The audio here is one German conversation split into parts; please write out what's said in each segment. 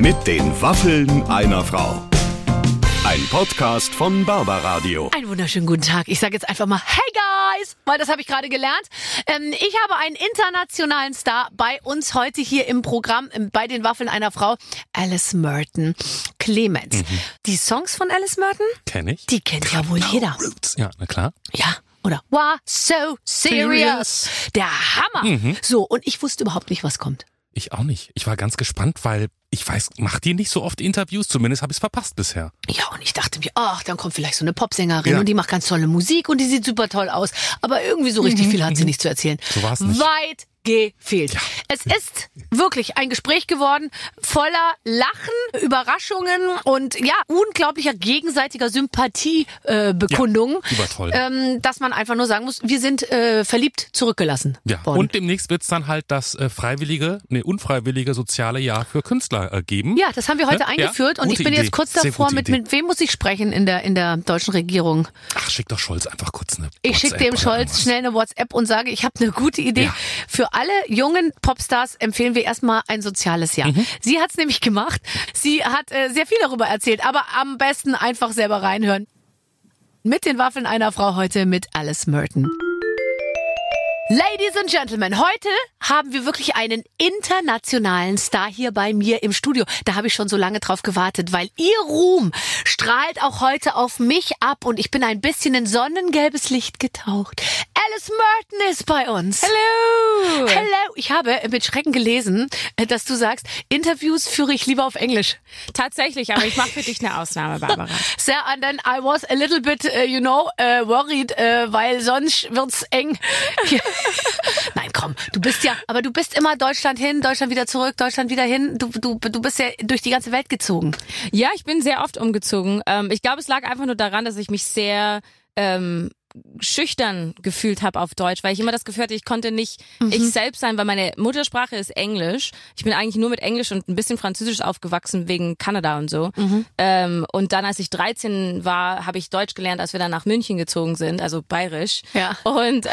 Mit den Waffeln einer Frau. Ein Podcast von Barbaradio. Einen wunderschönen guten Tag. Ich sage jetzt einfach mal Hey Guys, weil das habe ich gerade gelernt. Ähm, ich habe einen internationalen Star bei uns heute hier im Programm ähm, bei den Waffeln einer Frau, Alice Merton. Clemens. Die Songs von Alice Merton, Kenn ich. die kennt ja wohl jeder. Ja, na klar. Ja. Oder Why so serious? Der Hammer. So, und ich wusste überhaupt nicht, was kommt. Ich auch nicht. Ich war ganz gespannt, weil ich weiß, macht die nicht so oft Interviews? Zumindest habe ich es verpasst bisher. Ja, und ich dachte mir, ach, dann kommt vielleicht so eine Popsängerin Ja. und die macht ganz tolle Musik und die sieht super toll aus. Aber irgendwie so richtig viel hat sie nicht zu erzählen. So war's nicht. Weit gefehlt. Es ist wirklich ein Gespräch geworden voller Lachen, Überraschungen und ja, unglaublicher gegenseitiger Sympathiebekundungen. Äh, Ja, die war toll. Ähm, dass man einfach nur sagen muss, wir sind äh, verliebt zurückgelassen Ja. worden. Und demnächst wird's dann halt das äh, freiwillige, nee, unfreiwillige soziale Jahr für Künstler äh, geben. ja, das haben wir heute Ja, eingeführt und ich bin Idee. jetzt kurz davor, mit, mit wem muss ich sprechen in der, in der deutschen Regierung? Ach, schick doch Scholz einfach kurz eine Ich schicke dem Scholz irgendwas. schnell eine WhatsApp und sage, ich habe eine gute Idee. Ja. Für alle jungen Popstars empfehlen wir erstmal ein soziales Jahr. Mhm. Sie hat es nämlich gemacht. Sie hat äh, sehr viel darüber erzählt, aber am besten einfach selber reinhören. Mit den Waffeln einer Frau heute mit Alice Merton. Ladies and Gentlemen, heute haben wir wirklich einen internationalen Star hier bei mir im Studio. Da habe ich schon so lange drauf gewartet, weil ihr Ruhm strahlt auch heute auf mich ab und ich bin ein bisschen in sonnengelbes Licht getaucht. Alice Merton ist bei uns. Hello! Hello. Ich habe mit Schrecken gelesen, äh, dass du sagst, Interviews führe ich lieber auf Englisch. Tatsächlich, aber ich mache für dich eine Ausnahme, Barbara. So, and then I was a little bit, uh, you know, uh, worried, uh, weil sonst wird's eng. Nein, komm, du bist ja, aber du bist immer Deutschland hin, Deutschland wieder zurück, Deutschland wieder hin. Du, du, du bist ja durch die ganze Welt gezogen. Ja, ich bin sehr oft umgezogen. Ähm, ich glaube, es lag einfach nur daran, dass ich mich sehr ähm, schüchtern gefühlt habe auf Deutsch, weil ich immer das Gefühl hatte, ich konnte nicht ich selbst sein, weil meine Muttersprache ist Englisch. Ich bin eigentlich nur mit Englisch und ein bisschen Französisch aufgewachsen wegen Kanada und so. Ähm, und dann, als ich 13 war, habe ich Deutsch gelernt, als wir dann nach München gezogen sind, also bayerisch. Ja. Und äh,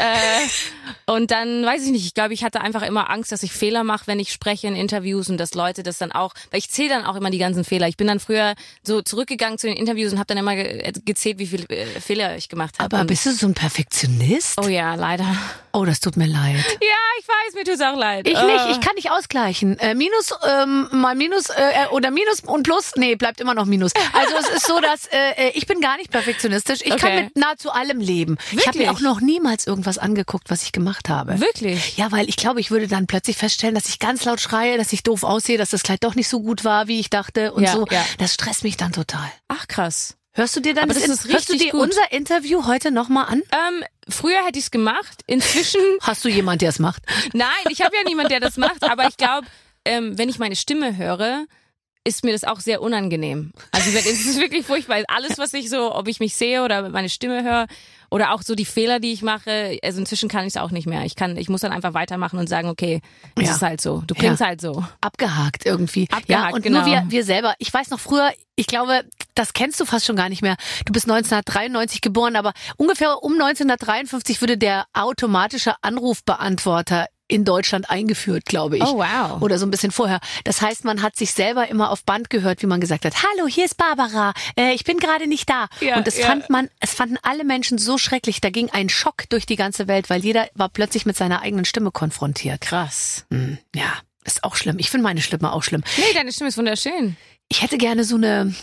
und dann weiß ich nicht, ich glaube, ich hatte einfach immer Angst, dass ich Fehler mache, wenn ich spreche in Interviews und dass Leute das dann auch, weil ich zähle dann auch immer die ganzen Fehler. Ich bin dann früher so zurückgegangen zu den Interviews und habe dann immer ge gezählt, wie viele äh, Fehler ich gemacht habe. Aber bist du so ein Perfektionist? Oh ja, leider. Oh, das tut mir leid. Ja, ich weiß, mir tut's auch leid. Ich Äh. nicht, ich kann nicht ausgleichen. Äh, minus ähm, mal Minus äh, oder Minus und Plus, nee, bleibt immer noch Minus. Also es ist so, dass äh, ich bin gar nicht perfektionistisch. Ich kann Okay. mit nahezu allem leben. Ich habe mir Wirklich? auch noch niemals irgendwas angeguckt, was ich gemacht habe. Wirklich? Ja, weil ich glaube, ich würde dann plötzlich feststellen, dass ich ganz laut schreie, dass ich doof aussehe, dass das Kleid doch nicht so gut war, wie ich dachte und Ja, so. ja. Das stresst mich dann total. Ach krass. Hörst du dir dann das, das ist hörst du dir gut. unser Interview heute nochmal an? Ähm, früher hätte ich's gemacht. Inzwischen Hast du jemand, der es macht? Nein, ich habe ja niemand, der das macht, aber ich glaube, ähm, wenn ich meine Stimme höre, ist mir das auch sehr unangenehm. Also es ist wirklich furchtbar. Alles, was ich so, ob ich mich sehe oder meine Stimme höre oder auch so die Fehler, die ich mache, also inzwischen kann ich es auch nicht mehr. Ich kann, ich muss dann einfach weitermachen und sagen, okay, es Ja. ist halt so. Du klingst Ja. halt so. abgehakt irgendwie. Abgehakt, ja, und genau. nur wir, wir selber. Ich weiß noch früher, ich glaube, das kennst du fast schon gar nicht mehr. Du bist 1993 geboren, aber ungefähr um 1953 würde der automatische Anrufbeantworter in Deutschland eingeführt, glaube ich. Oh, wow. Oder so ein bisschen vorher. Das heißt, man hat sich selber immer auf Band gehört, wie man gesagt hat, hallo, hier ist Barbara, äh, ich bin gerade nicht da. Ja, und das ja. fand man, es fanden alle Menschen so schrecklich. Da ging ein Schock durch die ganze Welt, weil jeder war plötzlich mit seiner eigenen Stimme konfrontiert. Krass. Hm, ja, ist auch schlimm. Ich finde meine Stimme auch schlimm. Nee, deine Stimme ist wunderschön. Ich hätte gerne so eine,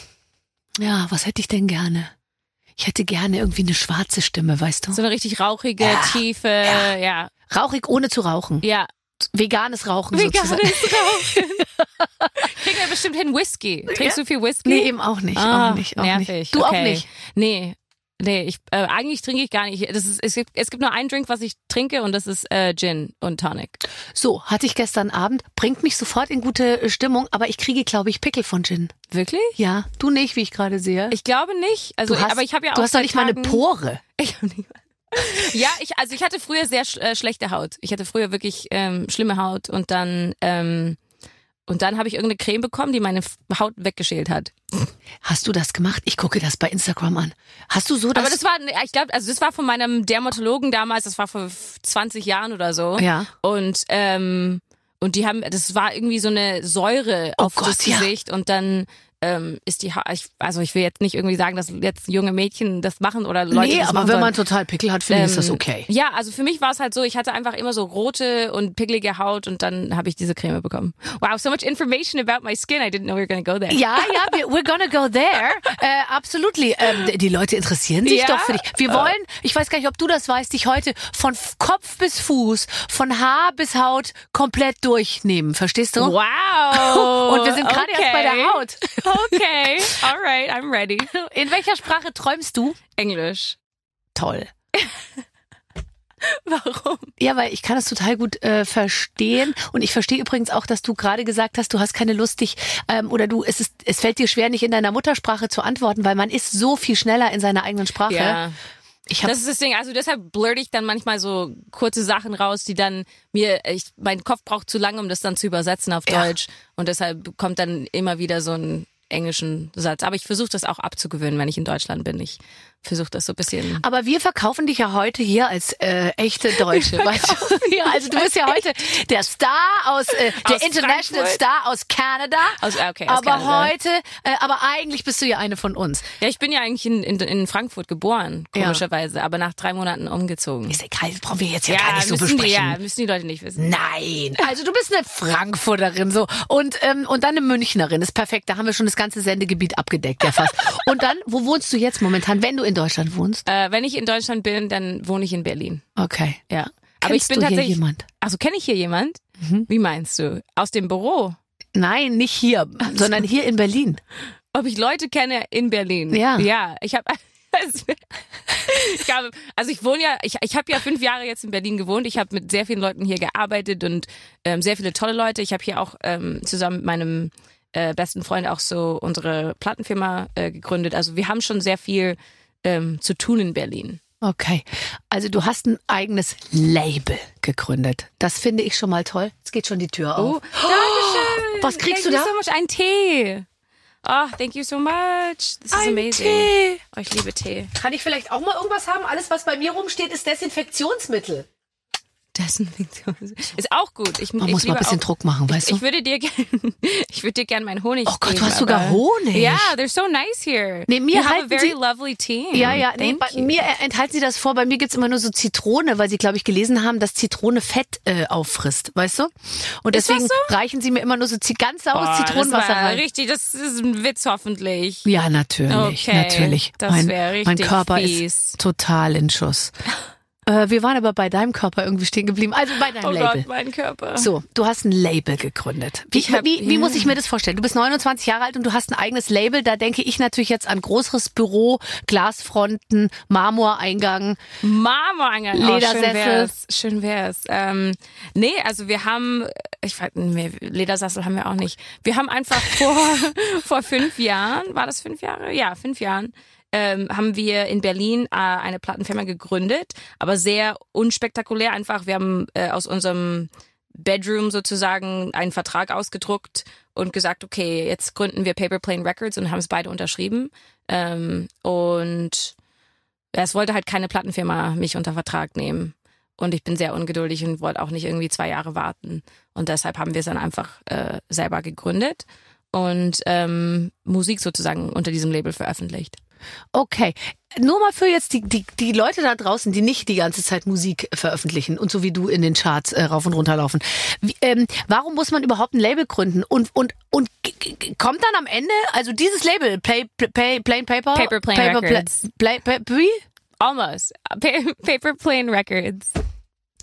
ja, was hätte ich denn gerne? Ich hätte gerne irgendwie eine schwarze Stimme, weißt du? So eine richtig rauchige, Ja. tiefe, ja. ja. Rauchig ohne zu rauchen. Ja. Veganes Rauchen Veganes sozusagen. Rauchen. Kriegen wir bestimmt hin Whisky. Trinkst du viel Whisky? Nee, eben auch nicht. Ah, auch nicht, auch nervig. nicht. Du okay. auch nicht. Nee. Nee, ich, äh, eigentlich trinke ich gar nicht. Das ist, es, gibt, es gibt nur einen Drink, was ich trinke und das ist äh, Gin und Tonic. So, hatte ich gestern Abend, bringt mich sofort in gute äh, Stimmung, aber ich kriege, glaube ich, Pickel von Gin. Wirklich? Ja, du nicht, wie ich gerade sehe. Ich glaube nicht. Also, du hast, aber ich habe ja auch du hast doch nicht mal eine Pore. Ich hab nicht ja, ich, also ich hatte früher sehr sch äh, schlechte Haut. Ich hatte früher wirklich ähm, schlimme Haut und dann ähm, und dann habe ich irgendeine Creme bekommen, die meine Haut weggeschält hat. Hast du das gemacht? Ich gucke das bei Instagram an. Hast du so das? Aber das war, ich glaube, also das war von meinem Dermatologen damals. Das war vor 20 Jahren oder so. Ja. Und ähm, und die haben, das war irgendwie so eine Säure Oh auf Gott, das ja. Gesicht und dann ähm, ist die, ha ich, also ich will jetzt nicht irgendwie sagen, dass jetzt junge Mädchen das machen oder Leute nee, das aber machen wenn sollen. man total Pickel hat, finde ich, ist das Ähm, okay. Ja, also für mich war es halt so, ich hatte einfach immer so rote und pickelige Haut und dann habe ich diese Creme bekommen. Wow, so much information about my skin. I didn't know we were gonna go there. Ja, ja, we're gonna go there. Äh, absolutely. Ähm, die Leute interessieren sich Ja. doch für dich. Wir wollen, ich weiß gar nicht, ob du das weißt, dich heute von Kopf bis Fuß, von Haar bis Haut komplett durchnehmen. Verstehst du? Wow. Und wir sind gerade erst bei der Haut. Okay, alright, I'm ready. In welcher Sprache träumst du? Englisch. Toll. Warum? Ja, weil ich kann das total gut äh, verstehen und ich verstehe übrigens auch, dass du gerade gesagt hast, du hast keine Lust, dich ähm, oder du es ist es fällt dir schwer, nicht in deiner Muttersprache zu antworten, weil man ist so viel schneller in seiner eigenen Sprache. Ja. Ich habe Das ist das Ding. Also deshalb blurte ich dann manchmal so kurze Sachen raus, die dann mir, ich, mein Kopf braucht zu lange, um das dann zu übersetzen auf Ja. Deutsch. Und deshalb kommt dann immer wieder so ein englischen Satz. Aber ich versuche das auch abzugewöhnen, wenn ich in Deutschland bin. Ich versuche das so ein bisschen. Aber wir verkaufen dich ja heute hier als äh, echte Deutsche. Weißt du? Ja, also du bist ja heute der Star aus, äh, der Aus International Frankfurt. Star aus Canada. Aus- ah, okay, aus aber Kanada. heute, äh, aber eigentlich bist du ja eine von uns. Ja, ich bin ja eigentlich in, in, in Frankfurt geboren, Ja. komischerweise, aber nach drei Monaten umgezogen. Ist egal, das brauchen wir jetzt ja, gar nicht so müssen die, besprechen. ja, müssen die Leute nicht wissen. Nein, also du bist eine Frankfurterin so und ähm, und dann eine Münchnerin ist perfekt. Da haben wir schon das ganze Sendegebiet abgedeckt, ja fast. Und dann, wo wohnst du jetzt momentan, wenn du in Deutschland wohnst? Äh, wenn ich in Deutschland bin, dann wohne ich in Berlin. Okay. Ja. Aber Kennst ich bin du hier tatsächlich. jemand? Also kenne ich hier jemand? Mhm. Wie meinst du? Aus dem Büro? Nein, nicht hier, sondern hier in Berlin. Ob ich Leute kenne in Berlin? Ja. Ja, ich habe ich hab, also ich wohne ja, ich, ich habe ja fünf Jahre jetzt in Berlin gewohnt. Ich habe mit sehr vielen Leuten hier gearbeitet und ähm, sehr viele tolle Leute. Ich habe hier auch ähm, zusammen mit meinem äh, besten Freund auch so unsere Plattenfirma äh, gegründet. Also wir haben schon sehr viel ähm, zu tun in Berlin. Okay. Also du hast ein eigenes Label gegründet. Das finde ich schon mal toll. Jetzt geht schon die Tür auf. Oh, Dankeschön. Was kriegst thank du you da? so much. Ein Tee. Oh, thank you so much. This is Ein amazing. Tee. Oh, ich liebe Tee. Kann ich vielleicht auch mal irgendwas haben? Alles, was bei mir rumsteht, ist Desinfektionsmittel. Desinfektion. Ist auch gut. Ich, Man ich muss mal ein bisschen auch, Druck machen, weißt du? ich würde dir gern, ich würde dir gern meinen Honig Oh Gott, du geben, hast sogar Honig. Ja, they're so nice here. Nee, mir you have a very sie- lovely team. Ja, ja, nee, bei you. mir enthalten sie das vor. Bei mir gibt's immer nur so Zitrone, weil sie, glaube ich, gelesen haben, dass Zitrone Fett äh, auffrisst, weißt du? Und Ist deswegen reichen sie mir immer nur so ganz saures Boah, Zitronenwasser das rein. Richtig, das ist ein Witz hoffentlich. Ja, natürlich, Okay, natürlich. das mein, richtig mein Körper fies. ist total in Schuss. Äh, wir waren aber bei deinem Körper irgendwie stehen geblieben. Also bei deinem Oh Label. Gott, mein Körper. So, du hast ein Label gegründet. Wie, hab- wie, wie muss ich mir das vorstellen? Du bist 29 Jahre alt und du hast ein eigenes Label. Da denke ich natürlich jetzt an größeres Büro, Glasfronten, Marmoreingang. Angegangen. Ledersessel. Oh, schön wär's. Schön wär's. Ähm, nee, also wir haben, ich weiß nicht, Ledersessel haben wir auch nicht. Wir haben einfach vor, vor fünf Jahren, war das fünf Jahre? Ja, fünf Jahren, ähm, haben wir in Berlin äh, eine Plattenfirma gegründet, aber sehr unspektakulär einfach. Wir haben äh, aus unserem Bedroom sozusagen einen Vertrag ausgedruckt und gesagt, okay, jetzt gründen wir Paper Plane Records und haben es beide unterschrieben. Ähm, und es wollte halt keine Plattenfirma mich unter Vertrag nehmen. Und ich bin sehr ungeduldig und wollte auch nicht irgendwie zwei Jahre warten. Und deshalb haben wir es dann einfach äh, selber gegründet und ähm, Musik sozusagen unter diesem Label veröffentlicht. Okay. Nur mal für jetzt die, die, die Leute da draußen, die nicht die ganze Zeit Musik veröffentlichen und so wie du in den Charts äh, rauf und runter laufen. Wie, ähm, warum muss man überhaupt ein Label gründen? Und, und, und kommt dann am Ende, also dieses Label, Play, Play, Plain Paper? Paper Plane Paper, Records. Play, Play, wie? Almost. Pa Paper Plane Records.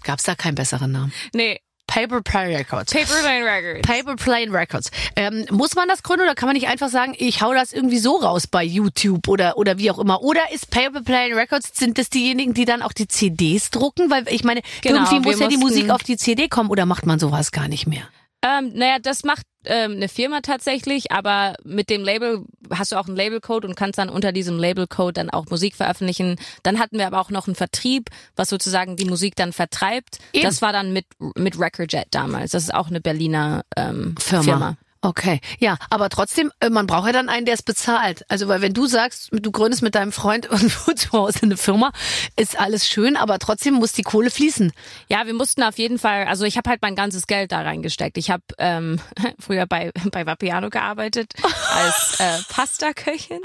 Gab's da keinen besseren Namen? Nee, Paper Plane Records. Paper Plane Records. Paper Plane Records. Ähm, muss man das gründen oder kann man nicht einfach sagen, ich hau das irgendwie so raus bei YouTube oder, oder wie auch immer? Oder ist Paper Plane Records, sind das diejenigen, die dann auch die CDs drucken? Weil ich meine, Genau, irgendwie muss ja die Musik auf die CD kommen oder macht man sowas gar nicht mehr? Ähm, naja, das macht ähm, eine Firma tatsächlich, aber mit dem Label hast du auch einen Labelcode und kannst dann unter diesem Labelcode dann auch Musik veröffentlichen. Dann hatten wir aber auch noch einen Vertrieb, was sozusagen die Musik dann vertreibt. Eben. Das war dann mit mit Recordjet damals. Das ist auch eine Berliner ähm, Firma. Firma. Okay, ja, aber trotzdem, äh, man braucht ja dann einen, der es bezahlt. Also, weil wenn du sagst, du gründest mit deinem Freund irgendwo zu Hause eine Firma, ist alles schön, aber trotzdem muss die Kohle fließen. Ja, wir mussten auf jeden Fall, also ich habe halt mein ganzes Geld da reingesteckt. Ich habe ähm, früher bei, bei Vapiano gearbeitet als äh, Pasta-Köchin.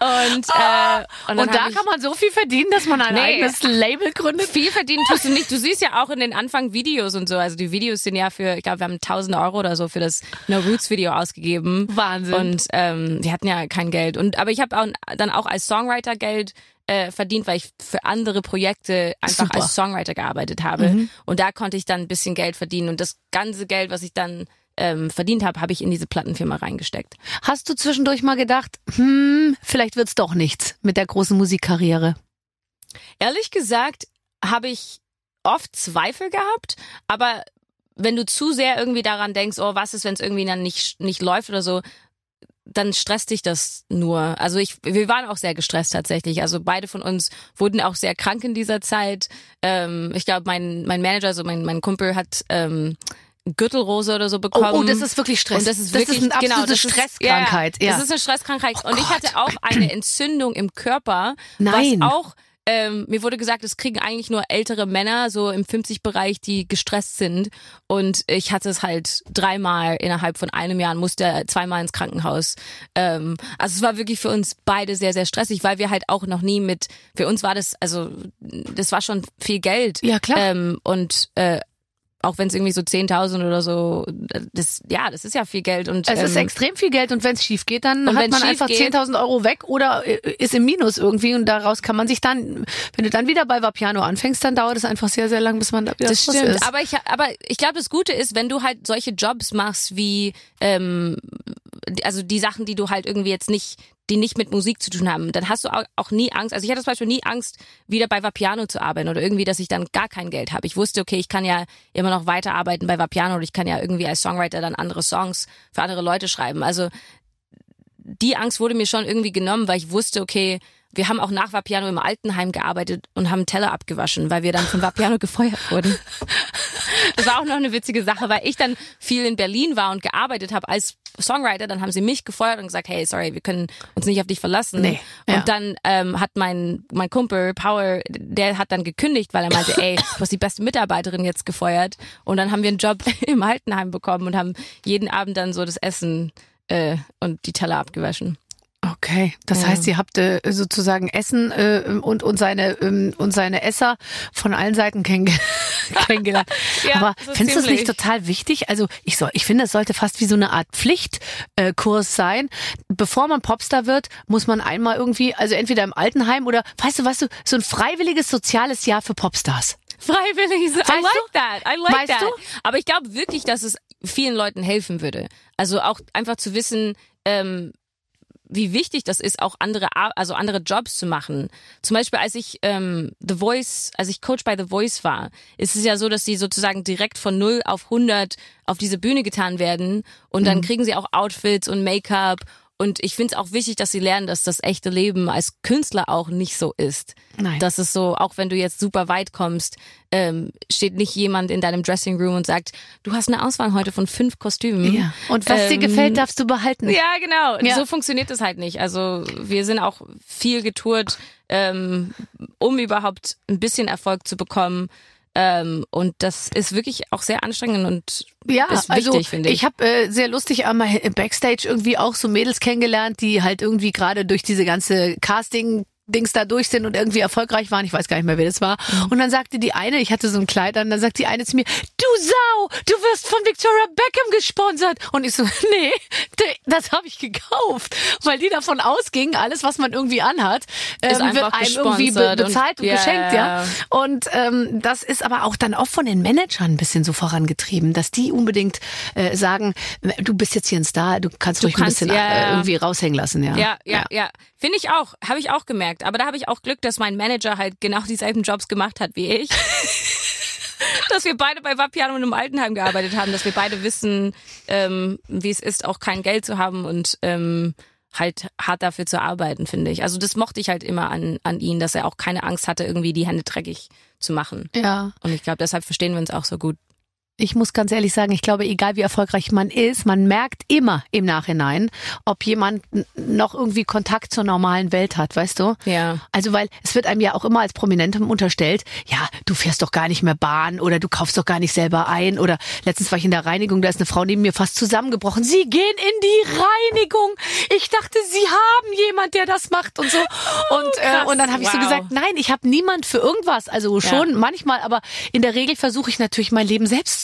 und, äh, und, Und, da kann man so viel verdienen, dass man ein Nee. eigenes Label gründet. viel verdienen tust du nicht. Du siehst ja auch in den Anfang Videos und so. Also die Videos sind ja für, ich glaube, wir haben 1000 Euro oder so für das No Roots Video ausgegeben. Wahnsinn. Und ähm, wir hatten ja kein Geld. Und aber ich habe auch, dann auch als Songwriter Geld äh, verdient, weil ich für andere Projekte einfach Super. Mhm. als Songwriter gearbeitet habe. Und da konnte ich dann ein bisschen Geld verdienen. Und das ganze Geld, was ich dann ähm, verdient habe, habe ich in diese Plattenfirma reingesteckt. Hast du zwischendurch mal gedacht, hm, vielleicht wird's doch nichts mit der großen Musikkarriere? Ehrlich gesagt habe ich oft Zweifel gehabt, aber wenn du zu sehr irgendwie daran denkst, oh, was ist, wenn es irgendwie dann nicht, nicht läuft oder so, dann stresst dich das nur. Also ich, wir waren auch sehr gestresst tatsächlich. Also beide von uns wurden auch sehr krank in dieser Zeit. Ähm, ich glaube, mein, mein Manager, also mein, mein Kumpel hat ähm, Gürtelrose oder so Oh, bekommen. oh, das ist wirklich Stress. Und das ist das wirklich ist eine absolute genau, das ist- Stresskrankheit. Ja, Ja, Das ist eine Stresskrankheit. Oh und ich hatte auch eine Entzündung im Körper, Nein. was auch ähm, mir wurde gesagt, es kriegen eigentlich nur ältere Männer so im 50-Bereich, die gestresst sind. Und ich hatte es halt dreimal innerhalb von einem Jahr und musste zweimal ins Krankenhaus. Ähm, also es war wirklich für uns beide sehr, sehr stressig, weil wir halt auch noch nie mit, für uns war das, also das war schon viel Geld. Ja, klar. Ähm, und äh, auch wenn es irgendwie so 10.000 oder so, das, ja, das ist ja viel Geld. Und, es ist ähm, extrem viel Geld und wenn es schief geht, dann hat man einfach geht- 10.000 Euro weg oder äh, ist im Minus irgendwie und daraus kann man sich dann, wenn du dann wieder bei Vapiano anfängst, dann dauert es einfach sehr, sehr lang, bis man da wieder Das stimmt, ist. aber ich, aber ich glaube, das Gute ist, wenn du halt solche Jobs machst wie, ähm, also die Sachen, die du halt irgendwie jetzt nicht, die nicht mit Musik zu tun haben, dann hast du auch, nie Angst. Also ich hatte zum Beispiel nie Angst, wieder bei Vapiano zu arbeiten oder irgendwie, dass ich dann gar kein Geld habe. Ich wusste, okay, ich kann ja immer noch weiterarbeiten bei Vapiano oder ich kann ja irgendwie als Songwriter dann andere Songs für andere Leute schreiben. Also die Angst wurde mir schon irgendwie genommen, weil ich wusste, okay, wir haben auch nach Vapiano im Altenheim gearbeitet und haben Teller abgewaschen, weil wir dann von Vapiano gefeuert wurden. Das war auch noch eine witzige Sache, weil ich dann viel in Berlin war und gearbeitet habe als Songwriter, dann haben sie mich gefeuert und gesagt, hey, sorry, wir können uns nicht auf dich verlassen. Nee, und ja. dann ähm, hat mein mein Kumpel Power, der hat dann gekündigt, weil er meinte, ey, du hast die beste Mitarbeiterin jetzt gefeuert. Und dann haben wir einen Job im Altenheim bekommen und haben jeden Abend dann so das Essen äh, und die Teller abgewaschen. Okay, das heißt, ihr habt äh, sozusagen Essen äh, und und seine ähm, und seine Esser von allen Seiten kennenge kennengelernt. Ja, Aber so findest du es nicht total wichtig? Also ich soll, ich finde, es sollte fast wie so eine Art Pflichtkurs äh, sein. Bevor man Popstar wird, muss man einmal irgendwie, also entweder im Altenheim oder, weißt du, weißt du, so ein freiwilliges soziales Jahr für Popstars. Freiwillig. I Weißt like du? that. I like Weißt that. du? Aber ich glaube wirklich, dass es vielen Leuten helfen würde. Also auch einfach zu wissen, ähm, wie wichtig das ist, auch andere, also andere Jobs zu machen. Zum Beispiel, als ich ähm, The Voice, als ich Coach bei The Voice war, ist es ja so, dass sie sozusagen direkt von 0 auf 100 auf diese Bühne getan werden und Mhm. dann kriegen sie auch Outfits und Make-up und ich finde es auch wichtig, dass sie lernen, dass das echte Leben als Künstler auch nicht so ist. Nein. Dass es so, auch wenn du jetzt super weit kommst, ähm, steht nicht jemand in deinem Dressing Room und sagt, du hast eine Auswahl heute von fünf Kostümen. Ja. Und was dir Ähm, gefällt, darfst du behalten. Ja, genau. Ja. So funktioniert es halt nicht. Also wir sind auch viel getourt, ähm, um überhaupt ein bisschen Erfolg zu bekommen. Ähm, und das ist wirklich auch sehr anstrengend und Ja, ist wichtig, also finde ich. ich habe äh, sehr lustig einmal im Backstage irgendwie auch so Mädels kennengelernt, die halt irgendwie gerade durch diese ganze Casting Dings da durch sind und irgendwie erfolgreich waren. Ich weiß gar nicht mehr, wer das war. Mhm. Und dann sagte die eine, ich hatte so ein Kleid an, dann sagt die eine zu mir, du Sau, du wirst von Victoria Beckham gesponsert. Und ich so, nee, das habe ich gekauft. Weil die davon ausging, alles, was man irgendwie anhat, Ist einfach wird einem irgendwie be gesponsert und- bezahlt und, Ja, geschenkt, ja, ja. ja. Und ähm, das ist aber auch dann oft von den Managern ein bisschen so vorangetrieben, dass die unbedingt äh, sagen, du bist jetzt hier ein Star, du kannst ruhig kannst- ein bisschen ja, äh, ja. irgendwie raushängen lassen, ja. Ja, ja, ja. Finde ich auch. Habe ich auch gemerkt. Aber da habe ich auch Glück, dass mein Manager halt genau dieselben Jobs gemacht hat wie ich. dass wir beide bei Vapiano und im Altenheim gearbeitet haben, dass wir beide wissen, ähm, wie es ist, auch kein Geld zu haben und ähm, halt hart dafür zu arbeiten, finde ich. Also das mochte ich halt immer an, an ihn, dass er auch keine Angst hatte, irgendwie die Hände dreckig zu machen. Ja. Und ich glaube, deshalb verstehen wir uns auch so gut. Ich muss ganz ehrlich sagen, ich glaube, egal wie erfolgreich man ist, man merkt immer im Nachhinein, ob jemand noch irgendwie Kontakt zur normalen Welt hat, weißt du? Ja. Also, weil es wird einem ja auch immer als Prominentem unterstellt, ja, du fährst doch gar nicht mehr Bahn oder du kaufst doch gar nicht selber ein oder letztens war ich in der Reinigung, da ist eine Frau neben mir fast zusammengebrochen. Sie gehen in die Reinigung. Ich dachte, sie haben jemand, der das macht und so. Und, äh, krass. und dann habe ich so Wow. gesagt, nein, ich habe niemand für irgendwas. Also schon manchmal, aber in der Regel versuche ich natürlich mein Leben selbst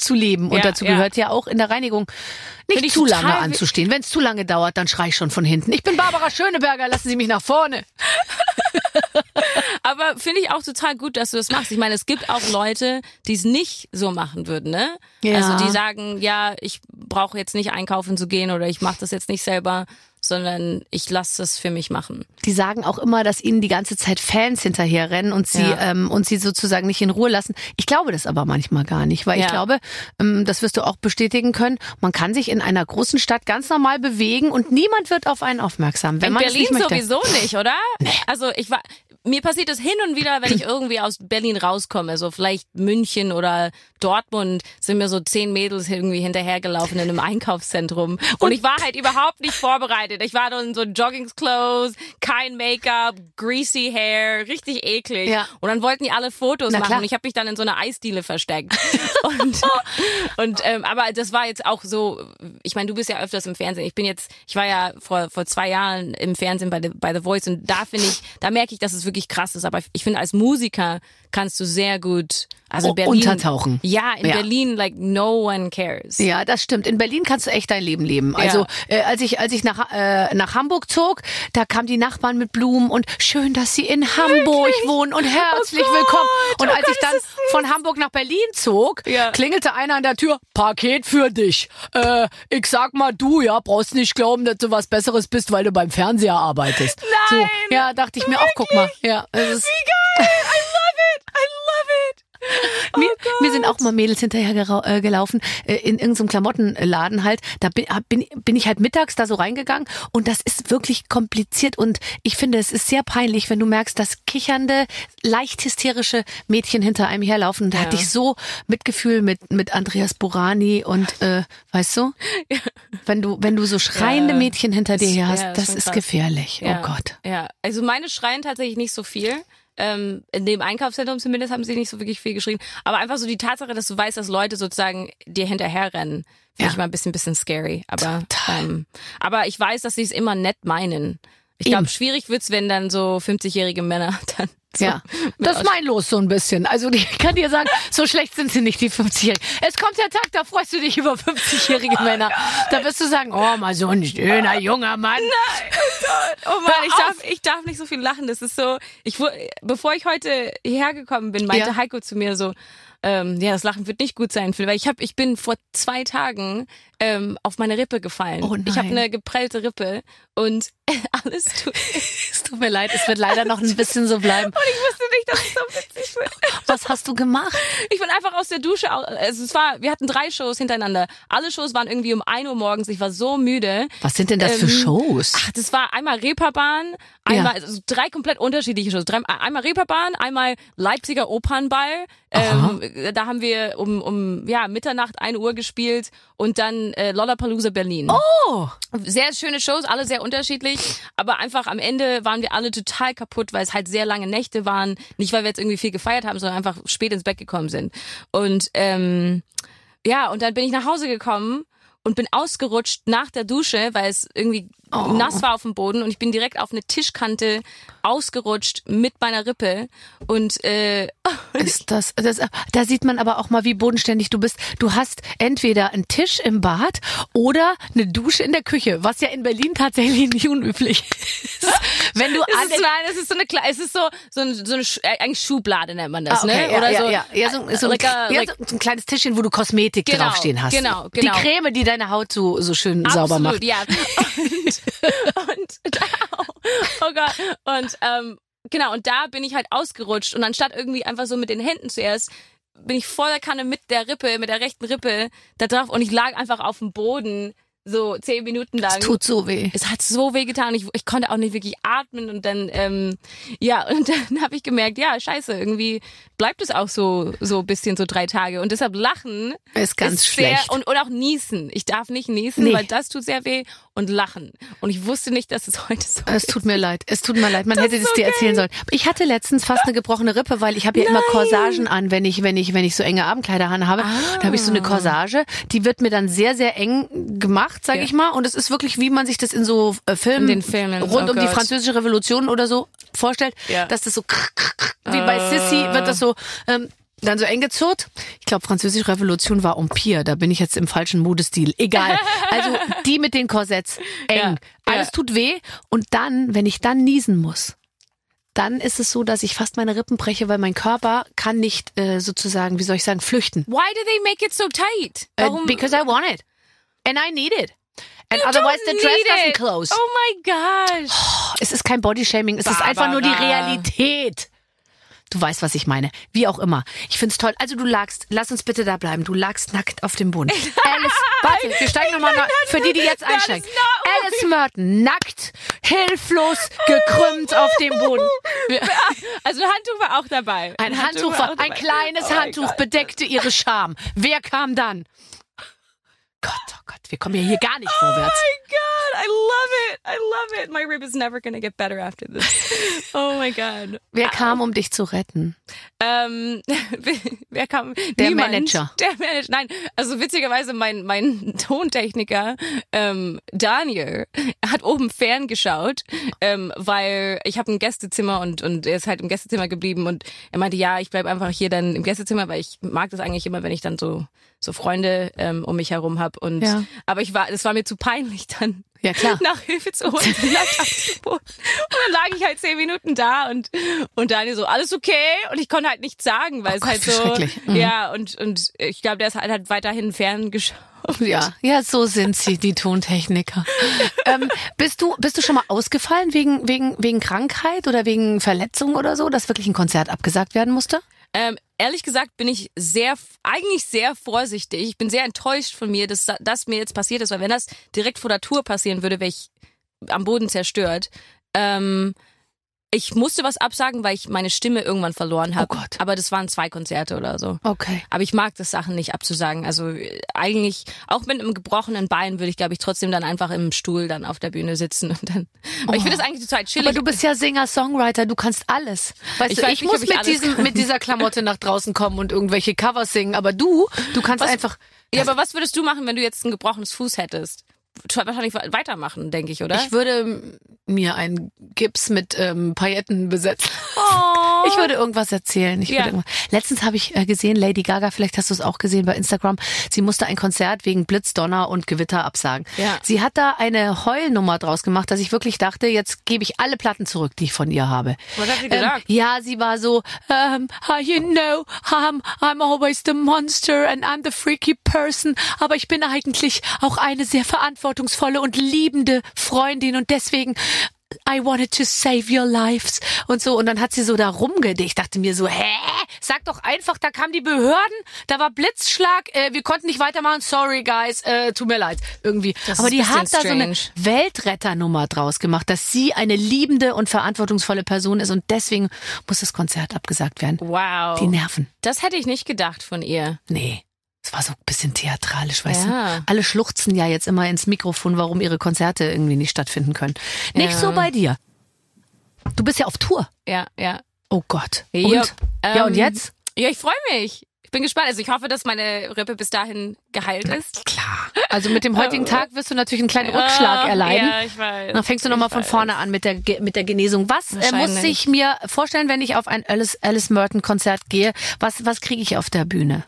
zu leben. Und Ja, dazu ja. gehört ja auch in der Reinigung nicht ich zu lange anzustehen. Wenn es zu lange dauert, dann schrei ich schon von hinten. Ich bin Barbara Schöneberger, lassen Sie mich nach vorne. Aber finde ich auch total gut, dass du das machst. Ich meine, es gibt auch Leute, die es nicht so machen würden, ne? Ja. Also die sagen, ja, ich brauche jetzt nicht einkaufen zu gehen oder ich mache das jetzt nicht selber, sondern ich lasse das für mich machen. Die sagen auch immer, dass ihnen die ganze Zeit Fans hinterherrennen und sie Ja. ähm, und sie sozusagen nicht in Ruhe lassen. Ich glaube das aber manchmal gar nicht, weil ich Ja. glaube, ähm, das wirst du auch bestätigen können. Man kann sich in einer großen Stadt ganz normal bewegen und niemand wird auf einen aufmerksam, wenn In man Berlin nicht sowieso nicht, oder? Also ich war, mir passiert das hin und wieder, wenn ich irgendwie aus Berlin rauskomme, so vielleicht München oder Dortmund, sind mir so zehn Mädels irgendwie hinterhergelaufen in einem Einkaufszentrum und ich war halt überhaupt nicht vorbereitet. Ich war dann in so Joggingsclothes, kein Make-up, greasy Hair, richtig eklig. Ja. Und dann wollten die alle Fotos Na machen und ich habe mich dann in so einer Eisdiele versteckt. und und ähm, aber das war jetzt auch so, ich meine, du bist ja öfters im Fernsehen. Ich bin jetzt, ich war ja vor vor zwei Jahren im Fernsehen bei The, bei The Voice und da finde ich, da merke ich, dass es wirklich krass ist. Aber ich finde, als Musiker kannst du sehr gut, also in Oh, Berlin untertauchen. Ja, in Ja. Berlin like no one cares. Ja, das stimmt. In Berlin kannst du echt dein Leben leben. Also äh, als ich als ich nach äh, nach Hamburg zog, da kamen die Nachbarn mit Blumen und schön, dass sie in Hamburg wohnen und herzlich Oh willkommen. Und oh als Gott, ich dann von Hamburg nach Berlin zog, Ja. klingelte einer an der Tür: Paket für dich. Äh, ich sag mal du, ja, brauchst nicht glauben, dass du was Besseres bist, weil du beim Fernseher arbeitest. Nein, So, ja, dachte ich mir auch. Guck mal, ja, es ist Wie geil! It! Mir, Oh mir sind auch mal Mädels hinterher äh, gelaufen, äh, in irgendeinem Klamottenladen halt. Da bin, bin, bin ich halt mittags da so reingegangen und das ist wirklich kompliziert und ich finde, es ist sehr peinlich, wenn du merkst, dass kichernde, leicht hysterische Mädchen hinter einem herlaufen. Da Ja. hatte ich so Mitgefühl mit, mit Andreas Burani und, äh, weißt du, wenn du, wenn du so schreiende Ja. Mädchen hinter dir her hast, ja, das ist krass. gefährlich. Ja. Oh Gott. Ja, also meine schreien tatsächlich nicht so viel. Ähm, in dem Einkaufszentrum zumindest haben sie nicht so wirklich viel geschrien. Aber einfach so die Tatsache, dass du weißt, dass Leute sozusagen dir hinterherrennen, finde Ja. ich mal ein bisschen, bisschen scary. Aber, ähm, aber ich weiß, dass sie es immer nett meinen. Ich glaube, schwierig wird's, wenn dann so 50-jährige Männer dann so Ja, das ist mein Los so ein bisschen. Also ich kann dir sagen, so schlecht sind sie nicht, die 50-Jährigen. Es kommt der Tag, da freust du dich über 50-jährige Männer. Da wirst du sagen, oh, mal so ein schöner junger Mann. Oh Mann, ich darf, ich darf nicht so viel lachen. Das ist so, ich bevor ich heute hierher gekommen bin, meinte Ja. Heiko zu mir so, ähm, ja, das Lachen wird nicht gut sein, Phil, weil ich hab, ich bin vor zwei Tagen ähm, auf meine Rippe gefallen. Oh ich habe nein. eine geprellte Rippe und alles tut. Es tut mir leid, es wird leider noch ein bisschen so bleiben. Und ich wusste nicht, dass es so witzig wird. Was hast du gemacht? Ich bin einfach aus der Dusche. Also es war, wir hatten drei Shows hintereinander. Alle Shows waren irgendwie um 1 Uhr morgens. Ich war so müde. Was sind denn das für Ähm, Shows? Ach, das war einmal Reeperbahn, einmal also drei komplett unterschiedliche Shows. Drei, einmal Reeperbahn, einmal Leipziger Opernball. Ähm, da haben wir um, um ja, Mitternacht, 1 Uhr gespielt und dann äh, Lollapalooza Berlin. Oh, Sehr schöne Shows, alle sehr unterschiedlich, aber einfach am Ende waren wir alle total kaputt, weil es halt sehr lange Nächte waren. Nicht, weil wir jetzt irgendwie viel gefeiert haben, sondern einfach spät ins Bett gekommen sind. Und ähm, ja, und dann bin ich nach Hause gekommen und bin ausgerutscht nach der Dusche, weil es irgendwie Oh. nass war auf dem Boden und ich bin direkt auf eine Tischkante ausgerutscht mit meiner Rippe und äh, ist das, das, da sieht man aber auch mal, wie bodenständig du bist. Du hast entweder einen Tisch im Bad oder eine Dusche in der Küche, was ja in Berlin tatsächlich nicht unüblich ist. Wenn du es ist, nein, es ist so eine es ist so so, ein, so eine äh, eigentlich Schublade nennt man das, Ah, okay, ne? ja, Oder ja, so ja, ja, so, so, ein, ja, so, ein kleines Tischchen, wo du Kosmetik Genau, draufstehen hast. genau, Die genau. Creme, die deine Haut so, so schön sauber Absolut, macht. ja. Und, und oh Gott. Und ähm, genau, und da bin ich halt ausgerutscht. Und anstatt irgendwie einfach so mit den Händen zuerst bin ich voller Kanne mit der Rippe, mit der rechten Rippe da drauf. Und ich lag einfach auf dem Boden so zehn Minuten lang. Es tut so weh. Es hat so weh getan. Ich, ich konnte auch nicht wirklich atmen und dann, ähm, ja, und dann habe ich gemerkt, ja, scheiße, irgendwie bleibt es auch so so bisschen so drei Tage. Und deshalb Lachen Ist ganz sehr, schlecht. Und, und auch niesen. Ich darf nicht niesen, Nee. weil das tut sehr weh. Und lachen. Und ich wusste nicht, dass es heute so Es ist. tut mir leid. Es tut mir leid. Man hätte ist es dir okay. erzählen sollen. Ich hatte letztens fast eine gebrochene Rippe, weil ich habe ja immer Corsagen an, wenn ich wenn ich wenn ich so enge Abendkleider an habe. Da habe ich so eine Corsage, die wird mir dann sehr sehr eng gemacht, sage Ja. ich mal, und es ist wirklich wie man sich das in so äh, Filmen, In Filmen, rund oh um die Gott. französische Revolution oder so vorstellt, Ja. dass das so wie bei Sissy wird das so ähm, dann so eng gezurrt. Ich glaube, französische Revolution war Empire. Da bin ich jetzt im falschen Modestil. Egal. Also die mit den Korsetts. Eng. Ja, Alles tut weh. Und dann, wenn ich dann niesen muss, dann ist es so, dass ich fast meine Rippen breche, weil mein Körper kann nicht äh, sozusagen, wie soll ich sagen, flüchten. Why do they make it so tight? Äh, Warum? because I want it. And I need it. And otherwise the dress doesn't close. Oh my gosh. Es ist kein Bodyshaming, es ist einfach nur die Barbara. Realität. Du weißt, was ich meine. Wie auch immer. Ich find's toll. Also du lagst, lass uns bitte da bleiben. Du lagst nackt auf dem Boden. Alice, warte, wir steigen nochmal nach, für die, die jetzt einsteigen. Alice Merton, nackt, hilflos, gekrümmt auf dem Boden. Also ein Handtuch war auch dabei. Ein Handtuch, war, auch ein kleines Oh Handtuch bedeckte ihre Scham. Wer kam dann? Gott, oh Gott, wir kommen ja hier gar nicht vorwärts. Oh my god, I love it. I love it. My rib is never gonna get better after this. Oh my god. Wer kam, um dich zu retten? Ähm, wer kam? Der Niemand. Manager. Der Manager. Nein, also witzigerweise mein mein Tontechniker ähm, Daniel hat oben ferngeschaut, ähm, weil ich habe ein Gästezimmer und und er ist halt im Gästezimmer geblieben und er meinte, ja, ich bleib einfach hier dann im Gästezimmer, weil ich mag das eigentlich immer, wenn ich dann so so Freunde ähm, um mich herum habe und Ja. Aber ich war, es war mir zu peinlich dann Ja, klar. nach Hilfe zu holen. Und dann lag ich halt zehn Minuten da und, und Daniel so, alles okay? Und ich konnte halt nichts sagen, weil Oh es Gott, halt so, schrecklich. Mhm. ja, und, und ich glaube, der ist halt, halt weiterhin ferngeschaut. Ja, ja, so sind sie, die Tontechniker. ähm, bist du, bist du schon mal ausgefallen wegen, wegen, wegen Krankheit oder wegen Verletzung oder so, dass wirklich ein Konzert abgesagt werden musste? Ähm, ehrlich gesagt bin ich sehr, eigentlich sehr vorsichtig. Ich bin sehr enttäuscht von mir, dass das mir jetzt passiert ist, weil wenn das direkt vor der Tour passieren würde, wäre ich am Boden zerstört. Ähm, ich musste was absagen, weil ich meine Stimme irgendwann verloren habe. Oh Gott. Aber das waren zwei Konzerte oder so. Okay. Aber ich mag das Sachen nicht abzusagen. Also äh, eigentlich, auch mit einem gebrochenen Bein würde ich, glaube ich, trotzdem dann einfach im Stuhl dann auf der Bühne sitzen und dann. Aber ich finde das eigentlich total chillig. Aber du bist ja Singer, Songwriter, du kannst alles. Weißt Ich du, weiß ich nicht, muss ich mit diesem, kann. mit dieser Klamotte nach draußen kommen und irgendwelche Covers singen, aber du, du kannst einfach, ja, aber was würdest du machen, wenn du jetzt ein gebrochenes Fuß hättest? Wahrscheinlich weitermachen, denke ich, oder? ich würde mir einen Gips mit ähm, Pailletten besetzen. oh. Ich würde irgendwas erzählen. Ich Ja. würde irgendwas. Letztens habe ich äh, gesehen, Lady Gaga, vielleicht hast du es auch gesehen bei Instagram, sie musste ein Konzert wegen Blitz, Donner und Gewitter absagen. Ja. Sie hat da eine Heulnummer draus gemacht, dass ich wirklich dachte, jetzt gebe ich alle Platten zurück, die ich von ihr habe. Was hat sie Ähm, gesagt? ja, sie war so, ähm, ah, you know, I'm, I'm always the monster and I'm the freaky person, aber ich bin eigentlich auch eine sehr verantwortungsvolle und liebende Freundin und deswegen I wanted to save your lives und so und dann hat sie so da rumgedicht. Ich dachte mir so, hä? Sag doch einfach, da kamen die Behörden, da war Blitzschlag, äh, wir konnten nicht weitermachen, sorry guys, äh, tut mir leid, irgendwie. Das Aber die hat da so eine. Weltretternummer draus gemacht, dass sie eine liebende und verantwortungsvolle Person ist und deswegen muss das Konzert abgesagt werden. Wow. Die Nerven. Das hätte ich nicht gedacht von ihr. Nee. Es war so ein bisschen theatralisch, weißt Ja. du? Alle schluchzen ja jetzt immer ins Mikrofon, warum ihre Konzerte irgendwie nicht stattfinden können. Nicht Ja. so bei dir. Du bist ja auf Tour. Ja, ja. Oh Gott. Und? Jupp. ja, und Ähm, jetzt? Ja, ich freue mich. Ich bin gespannt. Also ich hoffe, dass meine Rippe bis dahin geheilt ist. Klar. Also mit dem heutigen Tag wirst du natürlich einen kleinen Rückschlag erleiden. Ja, ich weiß. Dann fängst du nochmal von vorne an mit der, mit der Genesung. Was äh, muss ich mir vorstellen, wenn ich auf ein Alice, Alice Merton Konzert gehe? Was, was kriege ich auf der Bühne?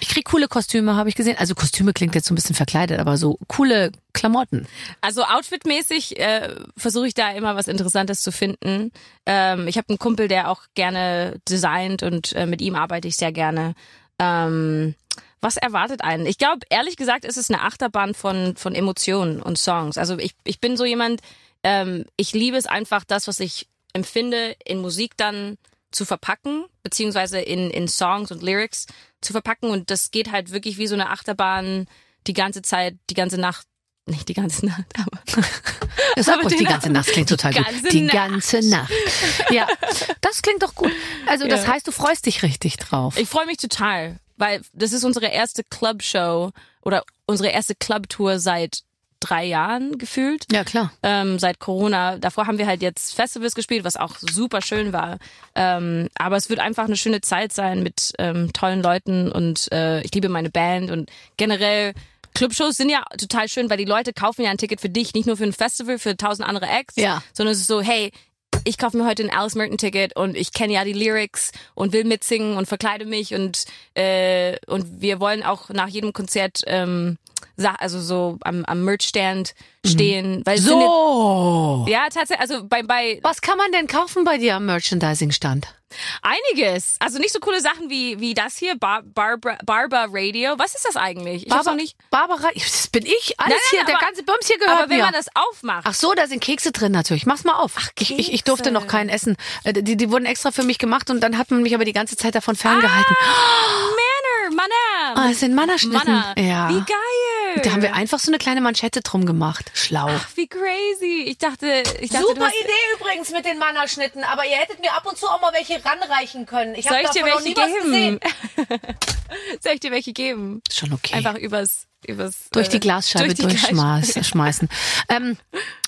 Ich krieg coole Kostüme, habe ich gesehen. Also Kostüme klingt jetzt so ein bisschen verkleidet, aber so coole Klamotten. Also outfitmäßig äh, versuche ich da immer was Interessantes zu finden. Ähm, ich habe einen Kumpel, der auch gerne designt und äh, mit ihm arbeite ich sehr gerne. Ähm, was erwartet einen? Ich glaube, ehrlich gesagt, ist es eine Achterbahn von, von Emotionen und Songs. Also ich, ich bin so jemand, ähm, ich liebe es einfach, das, was ich empfinde, in Musik dann zu verpacken, beziehungsweise in, in Songs und Lyrics zu verpacken. Und das geht halt wirklich wie so eine Achterbahn die ganze Zeit, die ganze Nacht nicht die ganze Nacht, aber Sag Aber den die ganze Nacht klingt total gut. ganze Die Nacht. ganze Nacht. Ja, das klingt doch gut. Also das Ja. heißt, du freust dich richtig drauf. ich freue mich total, weil das ist unsere erste Clubshow oder unsere erste Clubtour seit drei Jahren gefühlt. Ja, klar. ähm, seit Corona. Davor haben wir halt jetzt Festivals gespielt, was auch super schön war. Ähm, aber es wird einfach eine schöne Zeit sein mit ähm, tollen Leuten und äh, ich liebe meine Band und generell Clubshows sind ja total schön, weil die Leute kaufen ja ein Ticket für dich, nicht nur für ein Festival, für tausend andere Acts, Ja. sondern es ist so, hey, ich kaufe mir heute ein Alice Merton Ticket und ich kenne ja die Lyrics und will mitsingen und verkleide mich und äh, und wir wollen auch nach jedem Konzert ähm, also so am, am Merchstand stehen, weil es sind So. ja, tatsächlich. Also bei, bei Was kann man denn kaufen bei dir am Merchandising-Stand? einiges. Also nicht so coole Sachen wie, wie das hier, Bar, Barbara, Barber Radio. Was ist das eigentlich? Ich hab's Barba- noch nicht. Barbara, das bin ich. Alles Nein, nein, hier, nein, der aber- ganze Bums hier gehört Aber wenn mir. man das aufmacht. Ach so, da sind Kekse drin natürlich. Mach's mal auf. Ach, ich, ich, ich durfte Kekse. noch keinen essen. Äh, Die, die wurden extra für mich gemacht und dann hat man mich aber die ganze Zeit davon ferngehalten. Manner, Manner. Ah, es sind Mannerschnitten. Manner. Ja. Wie geil. Da haben wir einfach so eine kleine Manschette drum gemacht. Schlau. Ach, wie crazy. Ich dachte, ich dachte, hast, Idee übrigens mit den Mannerschnitten, aber ihr hättet mir ab und zu auch mal welche ranreichen können. Ich soll ich dir welche geben? soll ich dir welche geben? Schon okay. Einfach übers, übers durch die äh, Glasscheibe durch die durchschmeißen. schmeißen. Ähm,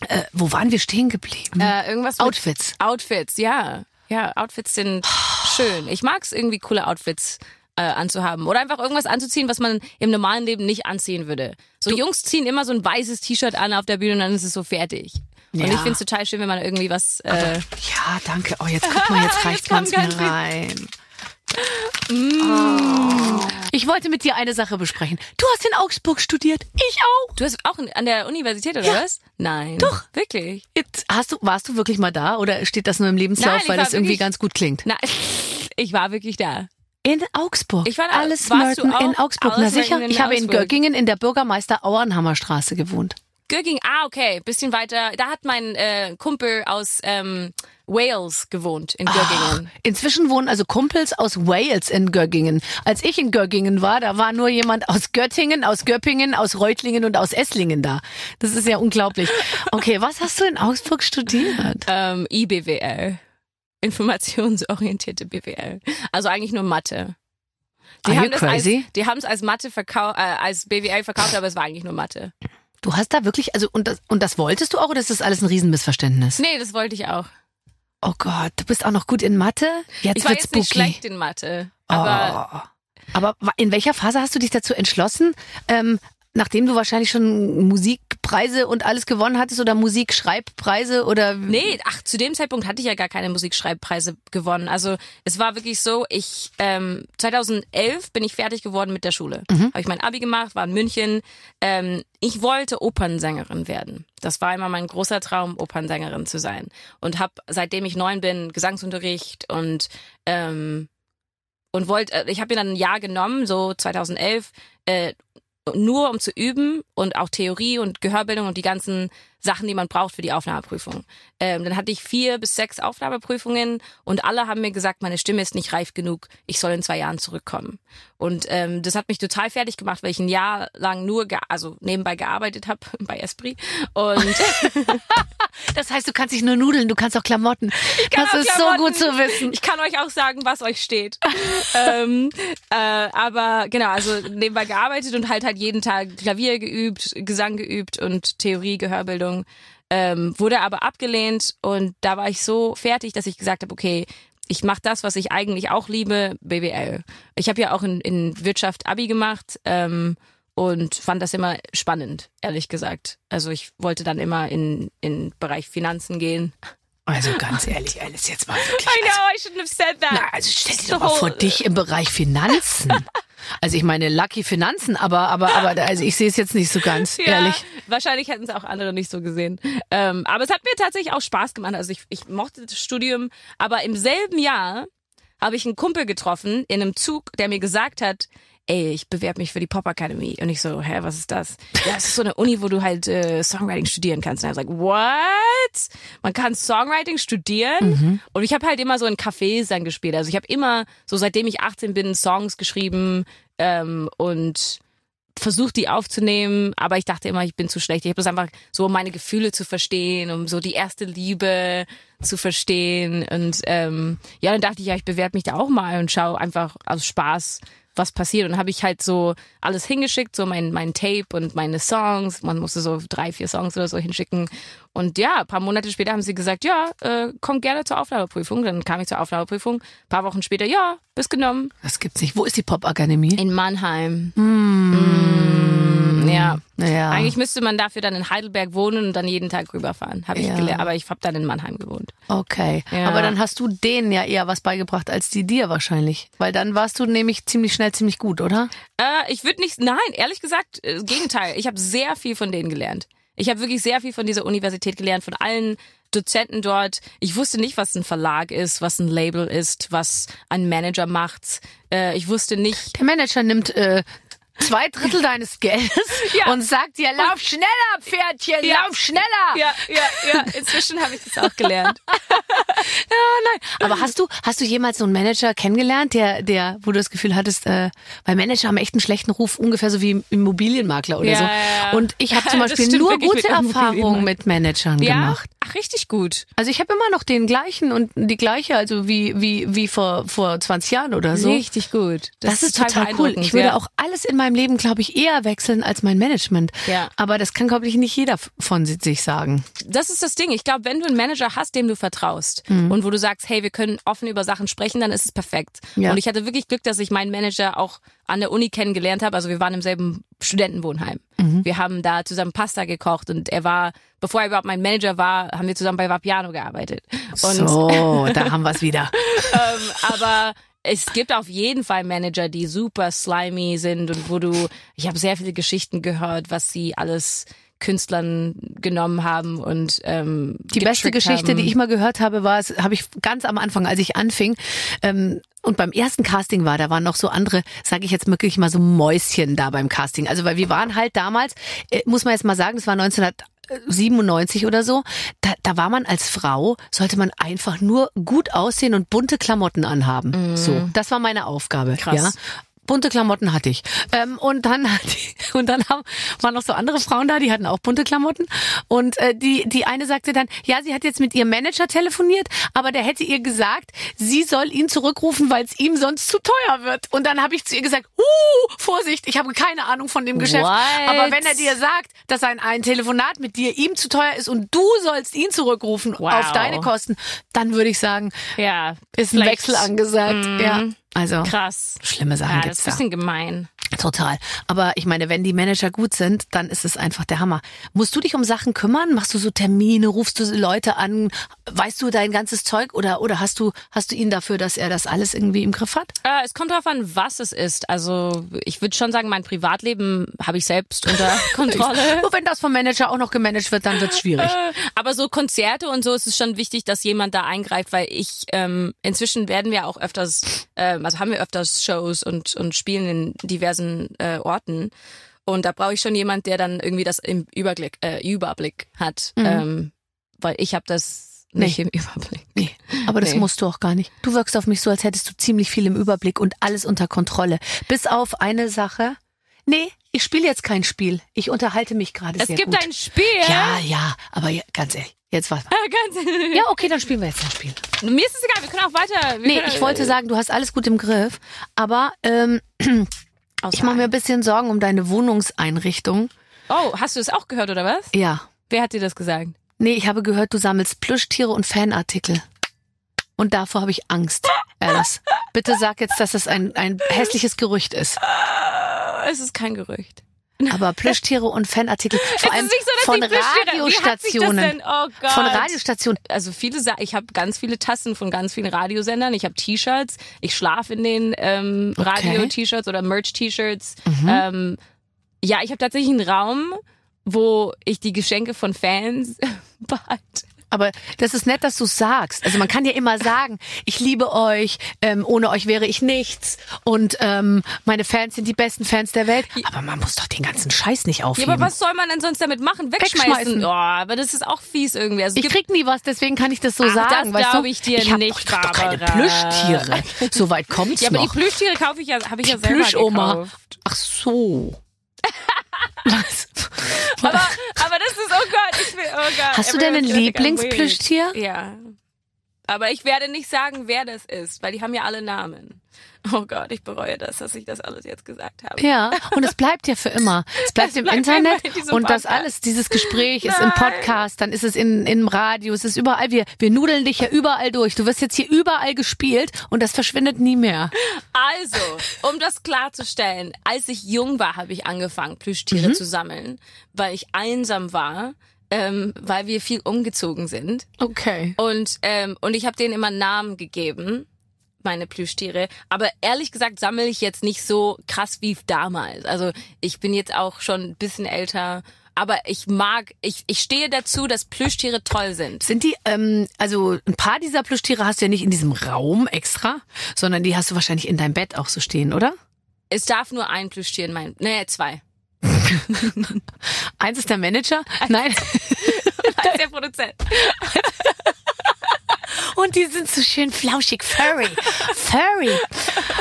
äh, wo waren wir stehen geblieben? Äh, irgendwas mit Outfits. Outfits, ja. Ja, Outfits sind schön. Ich mag's irgendwie coole Outfits äh, anzuhaben oder einfach irgendwas anzuziehen, was man im normalen Leben nicht anziehen würde. So Jungs ziehen immer so ein weißes T-Shirt an auf der Bühne und dann ist es so fertig. Und Ja. ich find's total schön, wenn man irgendwie was äh, Ja, danke. Oh, jetzt guck mal, jetzt reicht mir ganz viel. rein. Oh. Ich wollte mit dir eine Sache besprechen. Du hast in Augsburg studiert. Ich auch. Du hast auch an der Universität oder Ja. was? Nein. Doch. Wirklich? Jetzt hast du, warst du wirklich mal da oder steht das nur im Lebenslauf, Nein, weil das irgendwie ganz gut klingt? Na, ich war wirklich da. In Augsburg. Ich war da. Du Merton in? Augsburg. Alles Na sicher. Ich habe in. Göggingen in der Bürgermeister Auernhammer Straße gewohnt. Gögging, ah, okay, bisschen weiter. Da hat mein äh, Kumpel aus ähm, Wales gewohnt, in Göggingen. Inzwischen wohnen also Kumpels aus Wales in Göggingen. Als ich in Göggingen war, da war nur jemand aus Göttingen, aus Göppingen, aus Reutlingen und aus Esslingen da. Das ist ja unglaublich. Okay, was hast du in Augsburg studiert? Ähm, IBWL. Informationsorientierte BWL. Also eigentlich nur Mathe. Die Are haben das als, crazy? die haben es als Mathe verkauft, äh, als BWL verkauft, aber es war eigentlich nur Mathe. Du hast da wirklich, also und das, und das wolltest du auch oder ist das alles ein Riesenmissverständnis? Nee, das wollte ich auch. Oh Gott, du bist auch noch gut in Mathe? Jetzt Ich war wird's jetzt nicht spooky. schlecht in Mathe, aber oh. Aber in welcher Phase hast du dich dazu entschlossen, ähm, nachdem du wahrscheinlich schon Musikpreise und alles gewonnen hattest oder Musikschreibpreise oder Nee, ach, zu dem Zeitpunkt hatte ich ja gar keine Musikschreibpreise gewonnen. Also es war wirklich so, ich ähm, 2011 bin ich fertig geworden mit der Schule. Habe ich mein Abi gemacht, war in München. Ähm, ich wollte Opernsängerin werden. Das war immer mein großer Traum, Opernsängerin zu sein. Und habe seitdem ich neun bin Gesangsunterricht und ähm, und wollte, äh, ich habe mir dann ein Jahr genommen, so 2011, äh, nur um zu üben und auch Theorie und Gehörbildung und die ganzen Sachen, die man braucht für die Aufnahmeprüfung. Ähm, dann hatte ich vier bis sechs Aufnahmeprüfungen und alle haben mir gesagt, meine Stimme ist nicht reif genug, ich soll in zwei Jahren zurückkommen. Und ähm, das hat mich total fertig gemacht, weil ich ein Jahr lang nur, also nebenbei gearbeitet habe bei Esprit und das heißt, du kannst nicht nur Nudeln, du kannst auch Klamotten. kann das auch ist Klamotten. so gut zu wissen. Ich kann euch auch sagen, was euch steht. ähm, äh, aber genau, also nebenbei gearbeitet und halt halt jeden Tag Klavier geübt, Gesang geübt und Theorie, Gehörbildung. Ähm, wurde aber abgelehnt und da war ich so fertig, dass ich gesagt habe, okay, ich mache das, was ich eigentlich auch liebe, BWL. Ich habe ja auch in, in Wirtschaft Abi gemacht ähm, und fand das immer spannend, ehrlich gesagt. Also ich wollte dann immer in in Bereich Finanzen gehen. Also ganz ehrlich, Alice, jetzt mal wirklich. I know, Also, I shouldn't have said that. na, also stell dir So- doch mal vor, dich im Bereich Finanzen. Also ich meine Lucky Finanzen, aber aber aber also ich sehe es jetzt nicht so ganz ehrlich. Wahrscheinlich hätten es auch andere nicht so gesehen. Ähm, aber es hat mir tatsächlich auch Spaß gemacht. Also ich, ich mochte das Studium, aber im selben Jahr habe ich einen Kumpel getroffen in einem Zug, der mir gesagt hat, ey, ich bewerbe mich für die Pop Academy. Und ich so, hä, was ist das? Ja, es ist so eine Uni, wo du halt äh, Songwriting studieren kannst. Und er sagt, what? Man kann Songwriting studieren? Und ich habe halt immer so in Cafés dann gespielt. Also ich habe immer, so seitdem ich 18 bin, Songs geschrieben ähm, und versucht, die aufzunehmen, aber ich dachte immer, ich bin zu schlecht. Ich habe das einfach so, um meine Gefühle zu verstehen, um so die erste Liebe zu verstehen. Und ähm, ja, dann dachte ich, ja, ich bewerbe mich da auch mal und schaue einfach aus Spaß, was passiert. Und dann habe ich halt so alles hingeschickt, so mein, mein Tape und meine Songs. Man musste so drei, vier Songs oder so hinschicken. Und ja, ein paar Monate später haben sie gesagt, ja, äh, komm gerne zur Aufnahmeprüfung. Dann kam ich zur Aufnahmeprüfung. Ein paar Wochen später, ja, bist genommen. Das gibt's nicht. Wo ist die Popakademie? In Mannheim. Mm, ja. Ja. Eigentlich müsste man dafür dann in Heidelberg wohnen und dann jeden Tag rüberfahren. Habe ich Ja. gelernt. Aber ich habe dann in Mannheim gewohnt. Okay. Ja. Aber dann hast du denen ja eher was beigebracht als die dir wahrscheinlich. Weil dann warst du nämlich ziemlich schnell ziemlich gut, oder? Äh, ich würde nicht, nein, ehrlich gesagt, äh, Gegenteil. Ich habe sehr viel von denen gelernt. Ich habe wirklich sehr viel von dieser Universität gelernt, von allen Dozenten dort. Ich wusste nicht, was ein Verlag ist, was ein Label ist, was ein Manager macht. Äh, ich wusste nicht. Der Manager nimmt äh, zwei Drittel deines Geldes Ja. und sagt dir, lauf schneller, Pferdchen, Ja. lauf schneller. Ja, ja, ja. Inzwischen habe ich das auch gelernt. Aber hast du, hast du jemals so einen Manager kennengelernt, der, der, wo du das Gefühl hattest, äh, weil Manager haben echt einen schlechten Ruf, ungefähr so wie Immobilienmakler oder Ja, so. ja, ja. Und ich habe zum Das Beispiel nur gute mit Erfahrungen mit Managern Ja. gemacht. Ach, richtig gut. Also ich habe immer noch den gleichen und die gleiche, also wie, wie, wie vor, vor 20 Jahren oder so. Richtig gut. Das, ist total cool. Ich würde ja. auch alles in meinem Leben, glaube ich, eher wechseln als mein Management. Ja. Aber das kann, glaube ich, nicht jeder von si- sich sagen. das ist das Ding. Ich glaube, wenn du einen Manager hast, dem du vertraust Mhm. und wo du sagst, hey, wir können offen über Sachen sprechen, dann ist es perfekt. Ja. Und ich hatte wirklich Glück, dass ich meinen Manager auch an der Uni kennengelernt habe. Also wir waren im selben Studentenwohnheim. Mhm. Wir haben da zusammen Pasta gekocht und er war, bevor er überhaupt mein Manager war, haben wir zusammen bei Vapiano gearbeitet. Und so, da haben wir es wieder. ähm, aber es gibt auf jeden Fall Manager, die super slimy sind und wo du, ich habe sehr viele Geschichten gehört, was sie alles Künstlern genommen haben und ähm, Die beste Geschichte, die ich mal gehört habe, war, es habe ich ganz am Anfang, als ich anfing, ähm, und beim ersten Casting war, da waren noch so andere, sage ich jetzt wirklich mal so Mäuschen da beim Casting. Also weil wir waren halt damals, äh, muss man jetzt mal sagen, das war 1997 oder so, da, da war man als Frau, sollte man einfach nur gut aussehen und bunte Klamotten anhaben. So, das war meine Aufgabe. Krass. Ja. Bunte Klamotten hatte ich. Ähm, und dann hatte ich, und dann haben, waren noch so andere Frauen da, die hatten auch bunte Klamotten. Und äh, die, die eine sagte dann, ja, sie hat jetzt mit ihrem Manager telefoniert, aber der hätte ihr gesagt, sie soll ihn zurückrufen, weil es ihm sonst zu teuer wird. Und dann habe ich zu ihr gesagt, uh, Vorsicht, ich habe keine Ahnung von dem Geschäft. What? Aber wenn er dir sagt, dass ein, ein Telefonat mit dir ihm zu teuer ist und du sollst ihn zurückrufen Wow. auf deine Kosten, dann würde ich sagen, Ja, ist ein Wechsel angesagt. Ja. Also Krass. schlimme Sachen Ja, das gibt's ist ein da. bisschen gemein. Total. Aber ich meine, wenn die Manager gut sind, dann ist es einfach der Hammer. Musst du dich um Sachen kümmern? Machst du so Termine? Rufst du Leute an? Weißt du dein ganzes Zeug? Oder, oder hast du, hast du ihn dafür, dass er das alles irgendwie im Griff hat? Äh, es kommt darauf an, was es ist. Also ich würde schon sagen, mein Privatleben habe ich selbst unter Kontrolle. Nur wenn das vom Manager auch noch gemanagt wird, dann wird's schwierig. Äh, Aber so Konzerte und so ist es schon wichtig, dass jemand da eingreift, weil ich ähm, inzwischen werden wir auch öfters, ähm, also haben wir öfters Shows und und spielen in diversen äh, Orten und da brauche ich schon jemand, der dann irgendwie das im Überblick äh, Überblick hat, ähm, weil ich habe das nicht im Überblick. Nee, aber das Nee. musst du auch gar nicht. Du wirkst auf mich so, als hättest du ziemlich viel im Überblick und alles unter Kontrolle. Bis auf eine Sache. Nee, ich spiele jetzt kein Spiel. Ich unterhalte mich gerade Es sehr gibt gut. ein Spiel. ja, ja, aber ganz ehrlich, jetzt was. Ja, okay, dann spielen wir jetzt ein Spiel. Mir ist es egal, wir können auch weiter. Nee, ich wollte sagen, du hast alles gut im Griff, aber ähm, ich mache mir ein bisschen Sorgen um deine Wohnungseinrichtung. Oh, hast du es auch gehört oder was? Ja. Wer hat dir das gesagt? Nee, ich habe gehört, du sammelst Plüschtiere und Fanartikel. Und davor habe ich Angst, Alice. Bitte sag jetzt, dass das ein, ein hässliches Gerücht ist. Es ist kein Gerücht. Aber Plüschtiere und Fanartikel, vor allem so, dass von Radiostationen. Oh. Von Radiostationen. Also viele Sa ich habe ganz viele Tassen von ganz vielen Radiosendern. Ich habe T-Shirts. Ich schlafe in den ähm, Okay. Radio-T-Shirts oder Merch-T-Shirts. Mhm. Ähm, ja, ich habe tatsächlich einen Raum, wo ich die Geschenke von Fans behalte. Aber das ist nett, dass du sagst. Also man kann ja immer sagen, ich liebe euch, ähm, ohne euch wäre ich nichts und ähm, meine Fans sind die besten Fans der Welt. Aber man muss doch den ganzen Scheiß nicht Ja, aufheben. aber was soll man denn sonst damit machen? Wegschmeißen? Wegschmeißen. Oh, aber das ist auch fies irgendwie. Also ich krieg nie was, deswegen kann ich das so Ach, sagen. das weißt glaub du? ich dir ich hab nicht, doch, doch keine. Plüschtiere. So weit kommt's ja, aber noch. die Plüschtiere kaufe ich ja, habe ich ja selber Plüschoma. gekauft. Ach so. Was? aber, aber das ist, oh Gott, ich will, oh Gott. Hast du denn ein Lieblingsplüschtier? Ja. Aber ich werde nicht sagen, wer das ist, weil die haben ja alle Namen. Oh Gott, ich bereue das, dass ich das alles jetzt gesagt habe. Ja, und es bleibt ja für immer. Es bleibt Es im bleibt Internet in und das alles, dieses Gespräch ist im Nein. Podcast, dann ist es in, im Radio, es ist überall. Wir, wir nudeln dich ja überall durch. Du wirst jetzt hier überall gespielt und das verschwindet nie mehr. Also, um das klarzustellen, als ich jung war, habe ich angefangen, Plüschtiere zu sammeln, weil ich einsam war, ähm, weil wir viel umgezogen sind. Okay. Und, ähm, und ich habe denen immer Namen gegeben, meine Plüschtiere. Aber ehrlich gesagt sammle ich jetzt nicht so krass wie damals. Also ich bin jetzt auch schon ein bisschen älter. Aber ich mag, ich, ich stehe dazu, dass Plüschtiere toll sind. Sind die, ähm, also ein paar dieser Plüschtiere hast du ja nicht in diesem Raum extra, sondern die hast du wahrscheinlich in deinem Bett auch so stehen, oder? Es darf nur ein Plüschtier in meinem, nee, zwei. Eins ist der Manager. Nein. Als der Produzent. Und die sind so schön flauschig, furry, furry,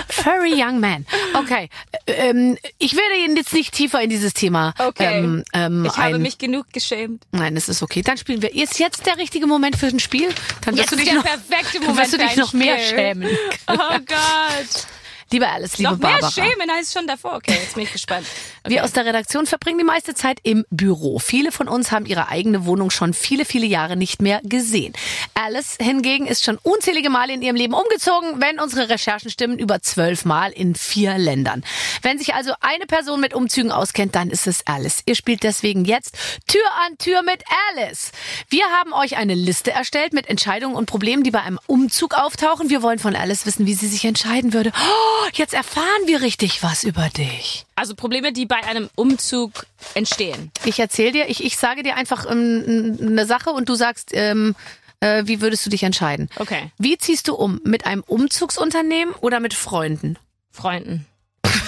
furry young man. Okay, ähm, ich werde jetzt nicht tiefer in dieses Thema Okay. ähm, ähm, Ich habe ein- mich genug geschämt. Nein, es ist okay. Dann spielen wir. Ist jetzt der richtige Moment für ein Spiel? Dann wirst Jetzt du dich noch, Moment wirst du dich noch mehr schämen. Oh Gott. Liebe Alice, liebe Noch mehr Barbara. schämen als schon davor. Okay, jetzt bin ich gespannt. Okay. Wir aus der Redaktion verbringen die meiste Zeit im Büro. Viele von uns haben ihre eigene Wohnung schon viele, viele Jahre nicht mehr gesehen. Alice hingegen ist schon unzählige Male in ihrem Leben umgezogen, wenn unsere Recherchen stimmen, über zwölf Mal in vier Ländern. Wenn sich also eine Person mit Umzügen auskennt, dann ist es Alice. Ihr spielt deswegen jetzt Tür an Tür mit Alice. Wir haben euch eine Liste erstellt mit Entscheidungen und Problemen, die bei einem Umzug auftauchen. Wir wollen von Alice wissen, wie sie sich entscheiden würde. Oh, jetzt erfahren wir richtig was über dich. Also Probleme, die bei einem Umzug entstehen. Ich erzähle dir, ich, ich sage dir einfach ähm, eine Sache und du sagst, ähm, äh, wie würdest du dich entscheiden? Okay. Wie ziehst du um? Mit einem Umzugsunternehmen oder mit Freunden? Freunden.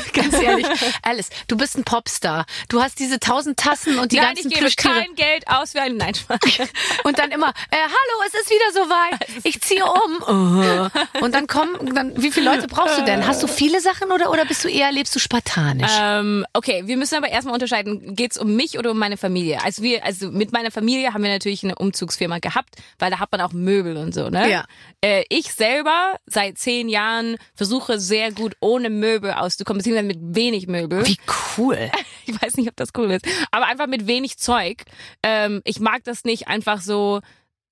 Ganz ehrlich, Alice, du bist ein Popstar. Du hast diese tausend Tassen und die Nein, ich ganzen gebe Plüschtiere. kein Geld aus für einen Nein. Und dann immer, äh, hallo, es ist wieder soweit. Ich ziehe um. Oh. Und dann kommen, dann, wie viele Leute brauchst du denn? Hast du viele Sachen oder, oder bist du eher, lebst du spartanisch? ähm, okay, wir müssen aber erstmal unterscheiden, geht's um mich oder um meine Familie? Also wir, also mit meiner Familie haben wir natürlich eine Umzugsfirma gehabt, weil da hat man auch Möbel und so, ne? Ja. Äh, ich selber seit zehn Jahren versuche sehr gut ohne Möbel auszukommen, beziehungsweise mit wenig Möbel. Wie cool. Ich weiß nicht, ob das cool ist. Aber einfach mit wenig Zeug. Ähm, ich mag das nicht einfach so.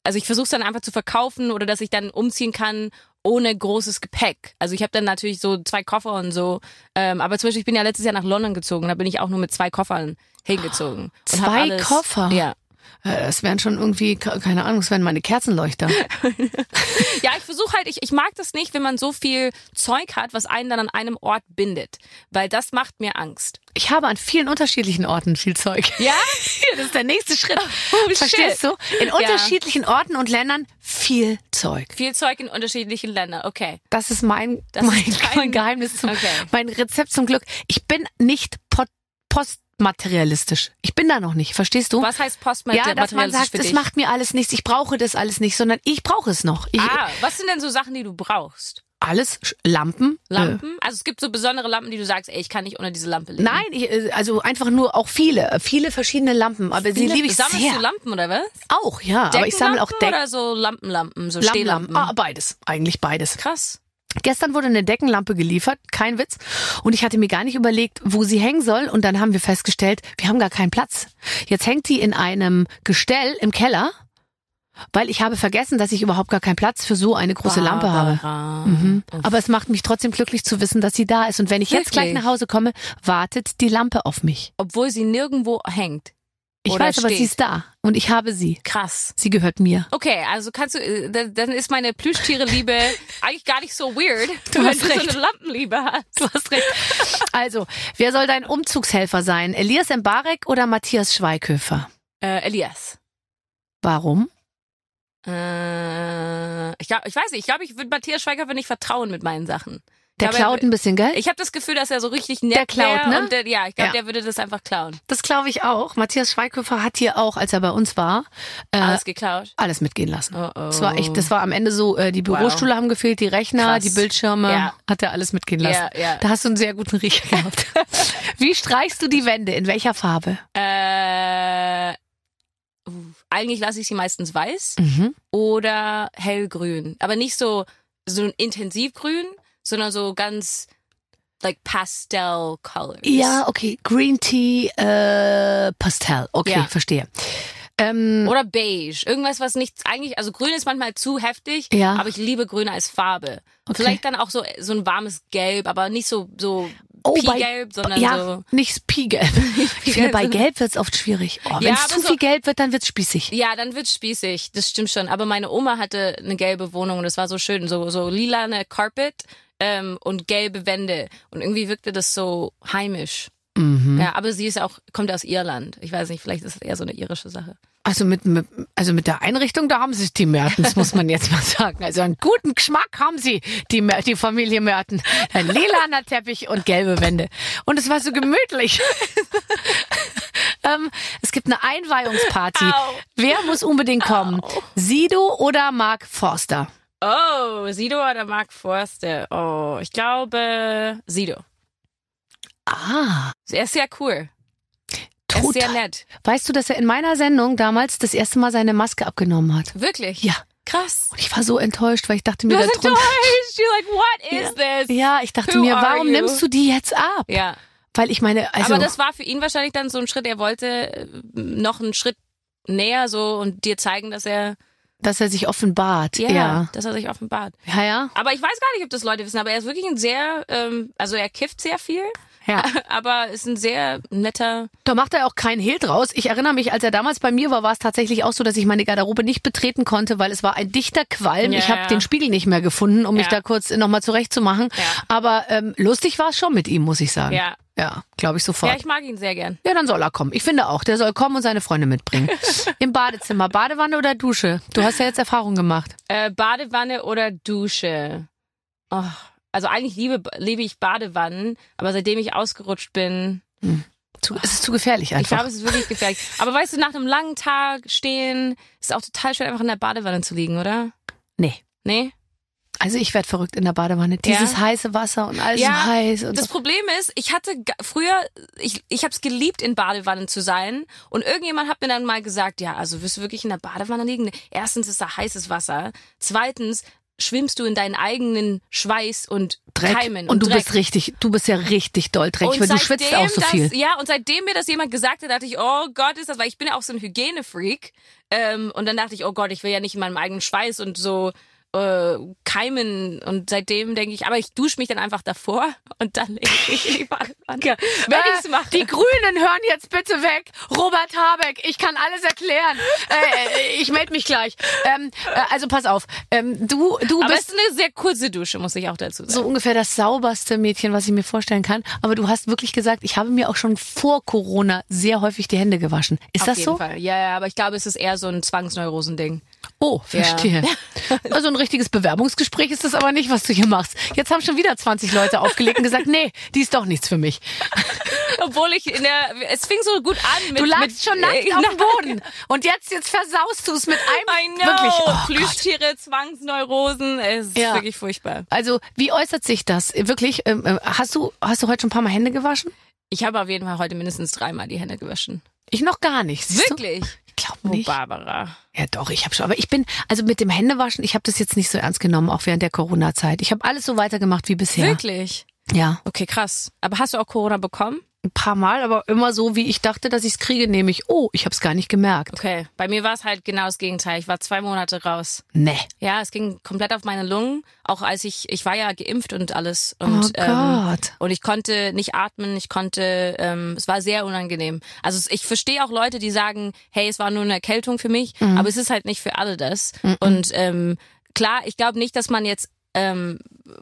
Also ich versuche es dann einfach zu verkaufen oder dass ich dann umziehen kann ohne großes Gepäck. Also ich habe dann natürlich so zwei Koffer und so. Ähm, aber zum Beispiel, ich bin ja letztes Jahr nach London gezogen. Da bin ich auch nur mit zwei Koffern hingezogen. Hab Zwei Koffer? Ja. Äh, Das wären schon irgendwie, keine Ahnung, das wären meine Kerzenleuchter. Ja, ich versuche halt, ich, ich mag das nicht, wenn man so viel Zeug hat, was einen dann an einem Ort bindet. Weil das macht mir Angst. Ich habe an vielen unterschiedlichen Orten viel Zeug. Ja? das ist der nächste Schritt. Oh, Verstehst shit. du? In unterschiedlichen Orten und Ländern viel Zeug. Viel Zeug in unterschiedlichen Ländern. Okay. Das ist mein, Das mein, ist mein Geheimnis zum, Okay. mein Rezept zum Glück. Ich bin nicht pot, postmaterialistisch. Ich bin da noch nicht. Verstehst du? Was heißt Postmaterial? ja, dass man sagt, es macht mir alles nichts. Ich brauche das alles nicht, sondern ich brauche es noch. Ich, Ah, was sind denn so Sachen, die du brauchst? Alles, Lampen. Äh, Lampen? Also es gibt so besondere Lampen, die du sagst, ey, ich kann nicht ohne diese Lampe leben. nein, ich, äh, also einfach nur auch viele, viele verschiedene Lampen. Aber sie Viele- liebe ich Sammelst sehr. du Lampen oder was? Auch, ja. Aber ich sammle auch Decken. oder so Lampenlampen, so Lampenlampen. Stehlampen. Ah, beides. Eigentlich beides. Krass. Gestern wurde eine Deckenlampe geliefert, kein Witz. Und ich hatte mir gar nicht überlegt, wo sie hängen soll. Und dann haben wir festgestellt, wir haben gar keinen Platz. Jetzt hängt die in einem Gestell im Keller, weil ich habe vergessen, dass ich überhaupt gar keinen Platz für so eine große Lampe habe. Barbara. Mhm. Aber es macht mich trotzdem glücklich zu wissen, dass sie da ist. Und wenn ich jetzt gleich Wirklich? nach Hause komme, wartet die Lampe auf mich. Obwohl sie nirgendwo hängt. Ich Oder weiß, aber steht. sie ist da. Und ich habe sie. Krass. Sie gehört mir. Okay, also kannst du, äh, dann dann ist meine Plüschtiere-Liebe eigentlich gar nicht so weird, Du wenn hast du recht. so eine Lampenliebe hast. Du hast recht. Also, wer soll dein Umzugshelfer sein? Elias Mbarek oder Matthias Schweighöfer? Äh, Elias. Warum? Äh, ich, glaub, ich weiß nicht, ich glaube, ich würde Matthias Schweighöfer nicht vertrauen mit meinen Sachen. Der glaub, klaut ein bisschen Geld? Ich habe das Gefühl, dass er so richtig nett Der klaut, ne? Und der, ja, ich glaube, Ja. der würde das einfach klauen. Das glaube ich auch. Matthias Schweighöfer hat hier auch, als er bei uns war, äh, Alles alles, geklaut. mitgehen lassen. Oh, oh. Das war echt, das war am Ende so, äh, die Bürostühle haben gefehlt, die Rechner, Krass. die Bildschirme, Ja. hat er alles mitgehen lassen. Ja, ja. Da hast du einen sehr guten Riecher gehabt. Wie streichst du die Wände? In welcher Farbe? Äh, uh, eigentlich lasse ich sie meistens weiß Mhm. oder hellgrün. Aber nicht so, so ein intensivgrün, sondern so ganz like pastel colors. Ja, okay. Green Tea, äh, Pastel. Okay, Ja. verstehe. Ähm, Oder beige. Irgendwas, was nicht eigentlich, also grün ist manchmal zu heftig, Ja. aber ich liebe grün als Farbe. Okay. Vielleicht dann auch so, so ein warmes Gelb, aber nicht so, so oh, Pie-Gelb, sondern ja, so. nicht Pie-Gelb. Ich finde, bei Gelb wird's oft schwierig. Oh, Wenn Ja, es aber zu so- viel Gelb wird, dann wird's spießig. Ja, dann wird's spießig, das stimmt schon. Aber meine Oma hatte eine gelbe Wohnung und das war so schön, so, so lilane Carpet ähm, und gelbe Wände. Und irgendwie wirkte das so heimisch. Mhm. Ja, aber sie ist auch, kommt aus Irland. Ich weiß nicht, vielleicht ist es eher so eine irische Sache. Also mit, mit, also mit der Einrichtung, da haben sie die Mertens, muss man jetzt mal sagen. Also einen guten Geschmack haben sie, die, die Familie Merten. Ein lilaner Teppich und gelbe Wände. Und es war so gemütlich. ähm, es gibt eine Einweihungsparty. Au. Wer muss unbedingt kommen? Sido oder Mark Forster? Oh, Sido oder Mark Forster? Oh, ich glaube Sido. Ah, Er ist sehr cool. Er ist sehr total. nett. Weißt du, dass er in meiner Sendung damals das erste Mal seine Maske abgenommen hat? Wirklich? Ja. Krass. Und ich war so enttäuscht, weil ich dachte Du mir, warst da drunter- enttäuscht. You're like, what is this? ja, ich dachte Who mir, warum nimmst du die jetzt ab? Ja. Weil ich meine, also Aber das war für ihn wahrscheinlich dann so ein Schritt, er wollte äh, noch einen Schritt näher so und dir zeigen, dass er, dass er sich offenbart. ja, Ja. dass er sich offenbart. Ja, ja. Aber ich weiß gar nicht, ob das Leute wissen, aber er ist wirklich ein sehr, ähm, also er kifft sehr viel, Ja. aber ist ein sehr netter, Da macht er auch keinen Hehl draus. Ich erinnere mich, als er damals bei mir war, war es tatsächlich auch so, dass ich meine Garderobe nicht betreten konnte, weil es war ein dichter Qualm. Ja, ich habe ja. den Spiegel nicht mehr gefunden, um mich Ja. da kurz nochmal zurechtzumachen. Ja. Aber ähm, lustig war es schon mit ihm, muss ich sagen. ja. Ja, glaube ich sofort. Ja, ich mag ihn sehr gern. Ja, dann soll er kommen. Ich finde auch, der soll kommen und seine Freunde mitbringen. Im Badezimmer, Badewanne oder Dusche? Du hast ja jetzt Erfahrung gemacht. Äh, Badewanne oder Dusche? Oh, also eigentlich liebe, liebe ich Badewannen, aber seitdem ich ausgerutscht bin, Zu, es ist zu gefährlich ich einfach. glaube, es ist wirklich gefährlich. Aber weißt du, nach einem langen Tag stehen, ist auch total schön, einfach in der Badewanne zu liegen, oder? nee. Nee? Also ich werde verrückt in der Badewanne. Dieses Ja? heiße Wasser und alles Ja, so heiß. Und Das so. Problem ist, ich hatte früher, ich, ich habe es geliebt, in Badewannen zu sein. Und irgendjemand hat mir dann mal gesagt, ja, also wirst du wirklich in der Badewanne liegen? Erstens ist da heißes Wasser. Zweitens schwimmst du in deinen eigenen Schweiß und Dreck. Keimen und du Dreck. bist richtig, du bist ja richtig doll dreckig, weil du schwitzt auch so das, viel. Ja, und seitdem mir das jemand gesagt hat, dachte ich, oh Gott, ist das, weil ich bin ja auch so ein Hygienefreak. Ähm, und dann dachte ich, oh Gott, ich will ja nicht in meinem eigenen Schweiß und so äh, keimen. Und seitdem denke ich, aber ich dusche mich dann einfach davor und dann lege ich die Badewanne. Wenn Äh, ich's mache. Die Grünen hören jetzt bitte weg. Robert Habeck, ich kann alles erklären. äh, ich melde mich gleich. Ähm, äh, also pass auf, ähm, du, du aber es bist ist eine sehr kurze Dusche, muss ich auch dazu sagen. so ungefähr das sauberste Mädchen, was ich mir vorstellen kann. Aber du hast wirklich gesagt, ich habe mir auch schon vor Corona sehr häufig die Hände gewaschen. Ist Auf das jeden so? Fall. Ja, ja, aber ich glaube, es ist eher so ein Zwangsneurosending. Oh, verstehe. Also ein richtiges Bewerbungsgespräch ist das aber nicht, was du hier machst. Jetzt haben schon wieder 20 Leute aufgelegt und gesagt, nee, die ist doch nichts für mich. Obwohl ich in der, es fing so gut an mit, Du lagst mit, schon nackt äh, auf dem Boden. Und jetzt, jetzt versaust du es mit I einem know. wirklich. Oh Gott. Plüschtiere, Zwangsneurosen, es ist Ja. wirklich furchtbar. Also, wie äußert sich das? Wirklich, ähm, äh, hast du, hast du heute schon ein paar Mal Hände gewaschen? Ich habe auf jeden Fall heute mindestens dreimal die Hände gewaschen. Ich noch gar nicht. Wirklich? Du? Ich glaube Oh, nicht. Barbara. Ja, doch, ich habe schon. Aber ich bin, also mit dem Händewaschen, ich habe das jetzt nicht so ernst genommen, auch während der Corona-Zeit. Ich habe alles so weitergemacht wie bisher. Wirklich? Ja, Okay, krass. Aber hast du auch Corona bekommen? Ein paar Mal, aber immer so, wie ich dachte, dass ich es kriege, nämlich, oh, ich habe es gar nicht gemerkt. Okay. Bei mir war es halt genau das Gegenteil. Ich war zwei Monate raus. Nee. Ja, es ging komplett auf meine Lungen. Auch als ich, ich war ja geimpft und alles. Und, oh ähm, Gott. und ich konnte nicht atmen, ich konnte, ähm, es war sehr unangenehm. Also ich verstehe auch Leute, die sagen, hey, es war nur eine Erkältung für mich, Mhm. aber es ist halt nicht für alle das. Und ähm, klar, ich glaube nicht, dass man jetzt, ähm,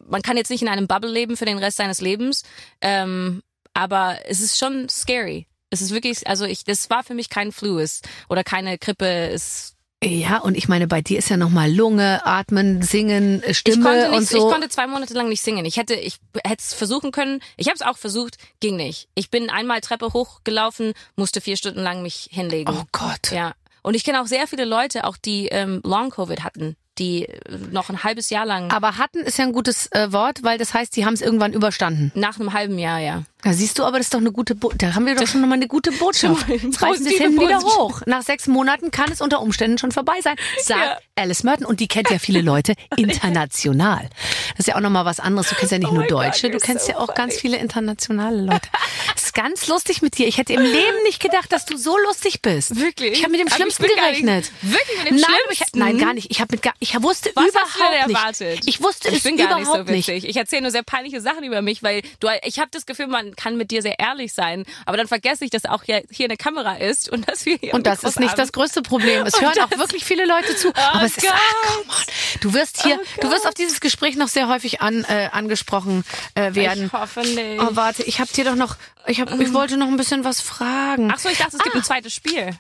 man kann jetzt nicht in einem Bubble leben für den Rest seines Lebens, ähm, aber es ist schon scary. Es ist wirklich, also ich, das war für mich kein Flu es, oder keine Grippe. Es, Ja, und ich meine, bei dir ist ja nochmal Lunge, Atmen, Singen, äh, ich Stimme konnte und nicht, so. ich konnte zwei Monate lang nicht singen. Ich hätte, ich hätte es versuchen können. Ich habe es auch versucht, ging nicht. Ich bin einmal Treppe hochgelaufen, musste vier Stunden lang mich hinlegen. oh Gott. Ja. Und ich kenne auch sehr viele Leute, auch die ähm, Long Covid hatten. Die noch ein halbes Jahr lang, Aber hatten ist ja ein gutes äh, Wort, weil das heißt, die haben es irgendwann überstanden. nach einem halben Jahr, ja. Da siehst du, aber das ist doch eine gute Bo da haben wir doch schon nochmal eine gute Botschaft. Jetzt reißen wir es wieder hoch. Nach sechs Monaten kann es unter Umständen schon vorbei sein, sagt Ja. Alice Merton. Und die kennt ja viele Leute international. Das ist ja auch nochmal was anderes. Du kennst ja nicht Oh nur Deutsche, du you're kennst so ja auch ganz funny. viele internationale Leute. Ist ganz lustig mit dir. Ich hätte im Leben nicht gedacht, dass du so lustig bist. Wirklich? Ich habe mit dem Aber Schlimmsten gar nicht- gerechnet. Wirklich mit dem nein, Schlimmsten? Nein, gar nicht. Ich habe mit gar, ich wusste Was überhaupt nicht. erwartet? Ich wusste ich es bin gar überhaupt nicht so witzig. Ich erzähle nur sehr peinliche Sachen über mich, weil du, ich habe das Gefühl, man kann mit dir sehr ehrlich sein, aber dann vergesse ich, dass auch hier, hier eine Kamera ist und dass wir hier Und das ist nicht haben. das größte Problem. Es Und hören auch wirklich viele Leute zu. aber es ist, Gott. ah, come on. Du wirst hier, Oh du wirst auf dieses Gespräch noch sehr häufig an, äh, angesprochen äh, werden. Ich hoffe nicht. Oh, warte, ich habe dir doch noch, ich hab, ich wollte noch ein bisschen was fragen. Ach so, ich dachte, es gibt ein zweites Spiel.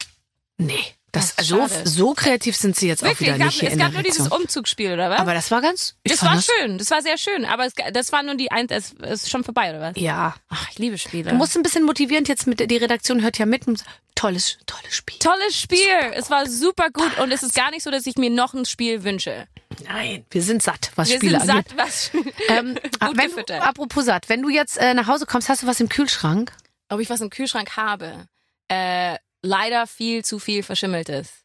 nee, das, Ach, so, so kreativ sind sie jetzt auch Wirklich, wieder es gab, nicht es gab nur dieses Redaktion. Umzugsspiel, oder was? Aber das war ganz, das war schön, das war sehr schön, aber es, das war nur die ein, es ist schon vorbei, oder was? Ja. Ach, ich liebe Spiele. Du musst ein bisschen motivierend jetzt mit, die Redaktion hört ja mit. Tolles, tolles Spiel. Tolles Spiel, es war super gut und es ist gar nicht so, dass ich mir noch ein Spiel wünsche. Nein, wir sind satt, was Wir Spiele sind angeht. satt, was Ähm, gut wenn, apropos satt, wenn du jetzt äh, nach Hause kommst, hast du was im Kühlschrank? Ob ich was im Kühlschrank habe? Äh, leider viel zu viel Verschimmeltes.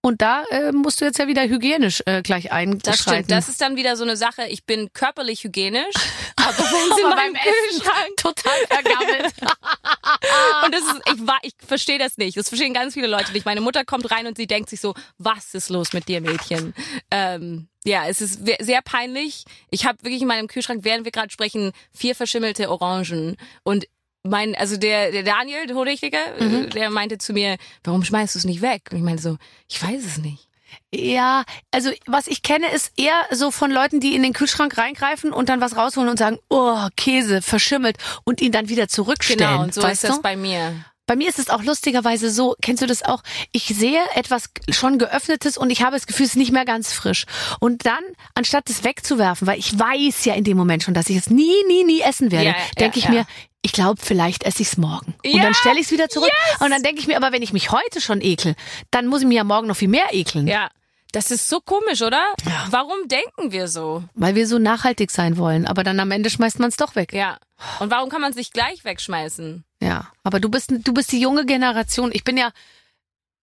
Und da äh, musst du jetzt ja wieder hygienisch äh, gleich einschreiten. Das stimmt. Das ist dann wieder so eine Sache. Ich bin körperlich hygienisch, aber wenn sie Aber beim Essen total vergammelt. und das ist, ich war, ich verstehe das nicht. Das verstehen ganz viele Leute nicht. Meine Mutter kommt rein und sie denkt sich so, was ist los mit dir, Mädchen? Ähm, ja, es ist sehr peinlich. Ich habe wirklich in meinem Kühlschrank, während wir gerade sprechen, vier verschimmelte Orangen und mein, also der, der Daniel, der Honigdicker, Mhm. der meinte zu mir, warum schmeißt du es nicht weg? Und ich meinte so, ich weiß es nicht. ja, also was ich kenne, ist eher so von Leuten, die in den Kühlschrank reingreifen und dann was rausholen und sagen, oh, Käse, verschimmelt und ihn dann wieder zurückstellen. Genau, und so ist das du? bei mir. Bei mir ist es auch lustigerweise so, kennst du das auch? Ich sehe etwas schon geöffnetes und ich habe das Gefühl, es ist nicht mehr ganz frisch. Und dann, anstatt es wegzuwerfen, weil ich weiß ja in dem Moment schon, dass ich es nie, nie, nie essen werde, Ja, ja, denke ich ja. mir, ich glaube, vielleicht esse ich es morgen. Und Ja, dann stelle ich es wieder zurück. yes. Und dann denke ich mir, aber wenn ich mich heute schon ekel, dann muss ich mir ja morgen noch viel mehr ekeln. Ja, das ist so komisch, oder? Warum denken wir so? Weil wir so nachhaltig sein wollen. Aber dann am Ende schmeißt man es doch weg. Ja. Und warum kann man es nicht gleich wegschmeißen? Ja, aber du bist du bist die junge Generation. Ich bin ja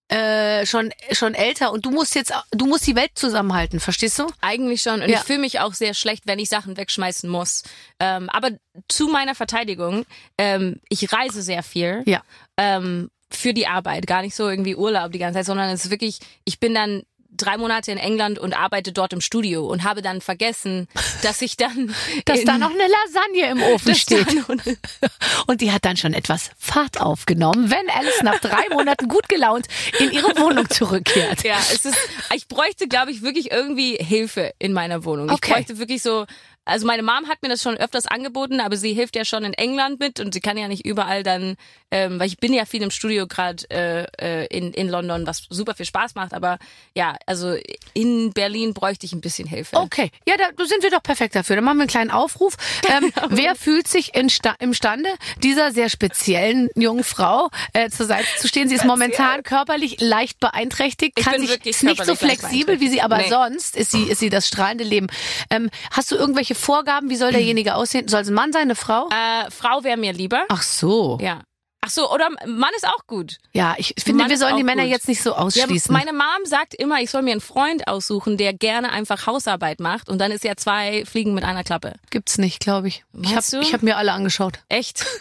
äh, schon schon älter und du musst jetzt du musst die Welt zusammenhalten, verstehst du? Eigentlich schon. Und Ja. ich fühle mich auch sehr schlecht, wenn ich Sachen wegschmeißen muss. Ähm, aber zu meiner Verteidigung, ähm, ich reise sehr viel. Ja. Ähm, für die Arbeit. Gar nicht so irgendwie Urlaub die ganze Zeit, sondern es ist wirklich, ich bin dann drei Monate in England und arbeite dort im Studio und habe dann vergessen, dass ich dann Dass in, da noch eine Lasagne im Ofen steht. Und die hat dann schon etwas Fahrt aufgenommen, wenn Alice nach drei Monaten gut gelaunt in ihre Wohnung zurückkehrt. Ja, es ist, ich bräuchte, glaube ich, wirklich irgendwie Hilfe in meiner Wohnung. Okay. Ich bräuchte wirklich so, also meine Mom hat mir das schon öfters angeboten, aber sie hilft ja schon in England mit und sie kann ja nicht überall dann, ähm, weil ich bin ja viel im Studio gerade äh, äh, in, in London, was super viel Spaß macht, aber ja, also in Berlin bräuchte ich ein bisschen Hilfe. Okay, ja, da sind wir doch perfekt dafür. Dann machen wir einen kleinen Aufruf. Ähm, wer fühlt sich in sta imstande, dieser sehr speziellen jungen Frau äh, zur Seite zu stehen? Sie ist momentan körperlich leicht beeinträchtigt, Ich kann bin sich ist nicht so flexibel wie sie, aber Nee. sonst ist sie ist sie das strahlende Leben. Ähm, hast du irgendwelche Vorgaben? Wie soll derjenige aussehen? Soll es ein Mann sein, eine Frau? Äh, Frau wäre mir lieber. Ach so. Ja. Ach so, oder Mann ist auch gut. Ja, ich finde, Mann wir sollen die Männer gut. jetzt nicht so Ja, ausschließen. meine Mom sagt immer, ich soll mir einen Freund aussuchen, der gerne einfach Hausarbeit macht und dann ist ja zwei Fliegen mit einer Klappe. Gibt's nicht, glaube ich. Ich habe Meinst ich hab mir alle angeschaut. Echt?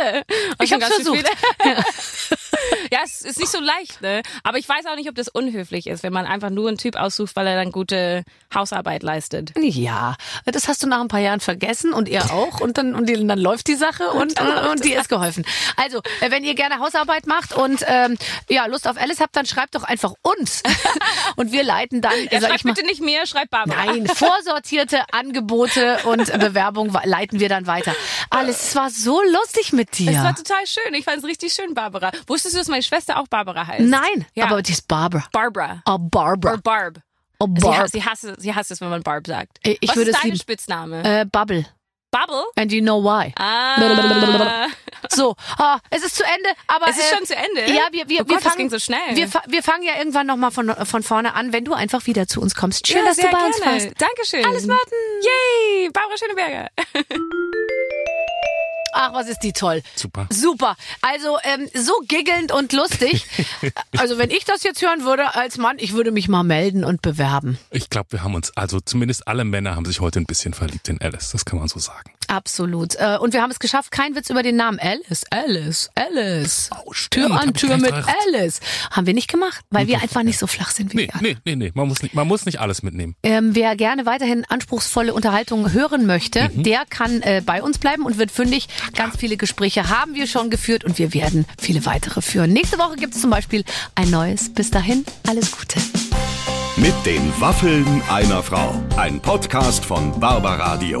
Alle. Ich hab's ganz schön versucht. viele. ja, es ist nicht so leicht, ne? Aber ich weiß auch nicht, ob das unhöflich ist, wenn man einfach nur einen Typ aussucht, weil er dann gute Hausarbeit leistet. Ja, das hast du nach ein paar Jahren vergessen und er auch und dann und dann läuft die Sache und und, und dir ist geholfen. Also, äh, wenn ihr gerne Hausarbeit macht und ähm, ja Lust auf Alice habt, dann schreibt doch einfach uns und wir leiten dann, Ja, sag ich mal, bitte nicht mir, schreib Barbara. nein, vorsortierte Angebote und Bewerbung wa- leiten wir dann weiter. Alice, es war so lustig mit Es war dir. total schön. Ich fand es richtig schön, Barbara. Wusstest du, dass meine Schwester auch Barbara heißt? Nein, Ja. aber die ist Barbara. Barbara. Oh, Barbara. Or Barb. Oh, Sie, Barb. hasst, sie, hasst, es- sie hasst es, wenn man Barb sagt. Ich- ich Was würde ist dein. Spitzname? Äh, Bubble. Bubble? And you know why. Ah. So, ah, es ist zu Ende, aber Es ist äh, schon zu Ende? Ja, wir wir Oh wir Gott, das fangen ging so schnell. Wir, wir fangen ja irgendwann noch mal von von vorne an, wenn du einfach wieder zu uns kommst. Schön, ja, dass du bei uns gerne. warst. Dankeschön. Alles Martin. Yay, Barbara Schöneberger. Ach, was ist die toll. Super. Super. Also ähm, so giggelnd und lustig. also wenn ich das jetzt hören würde als Mann, ich würde mich mal melden und bewerben. Ich glaube, wir haben uns, also zumindest alle Männer haben sich heute ein bisschen verliebt in Alice. Das kann man so sagen. Absolut. Äh, und wir haben es geschafft, kein Witz über den Namen Alice. Alice. Alice. Oh, stimmt, Tür an Tür mit gedacht. Alice. Haben wir nicht gemacht, weil wir einfach nicht so flach sind wie Nee, wir. nee, nee, nee. Man muss nicht, man muss nicht alles mitnehmen. Ähm, wer gerne weiterhin anspruchsvolle Unterhaltung hören möchte, Mhm. der kann äh, bei uns bleiben und wird fündig. Ganz viele Gespräche haben wir schon geführt und wir werden viele weitere führen. Nächste Woche gibt es zum Beispiel ein neues. Bis dahin, alles Gute. Mit den Waffeln einer Frau. Ein Podcast von Barbaradio.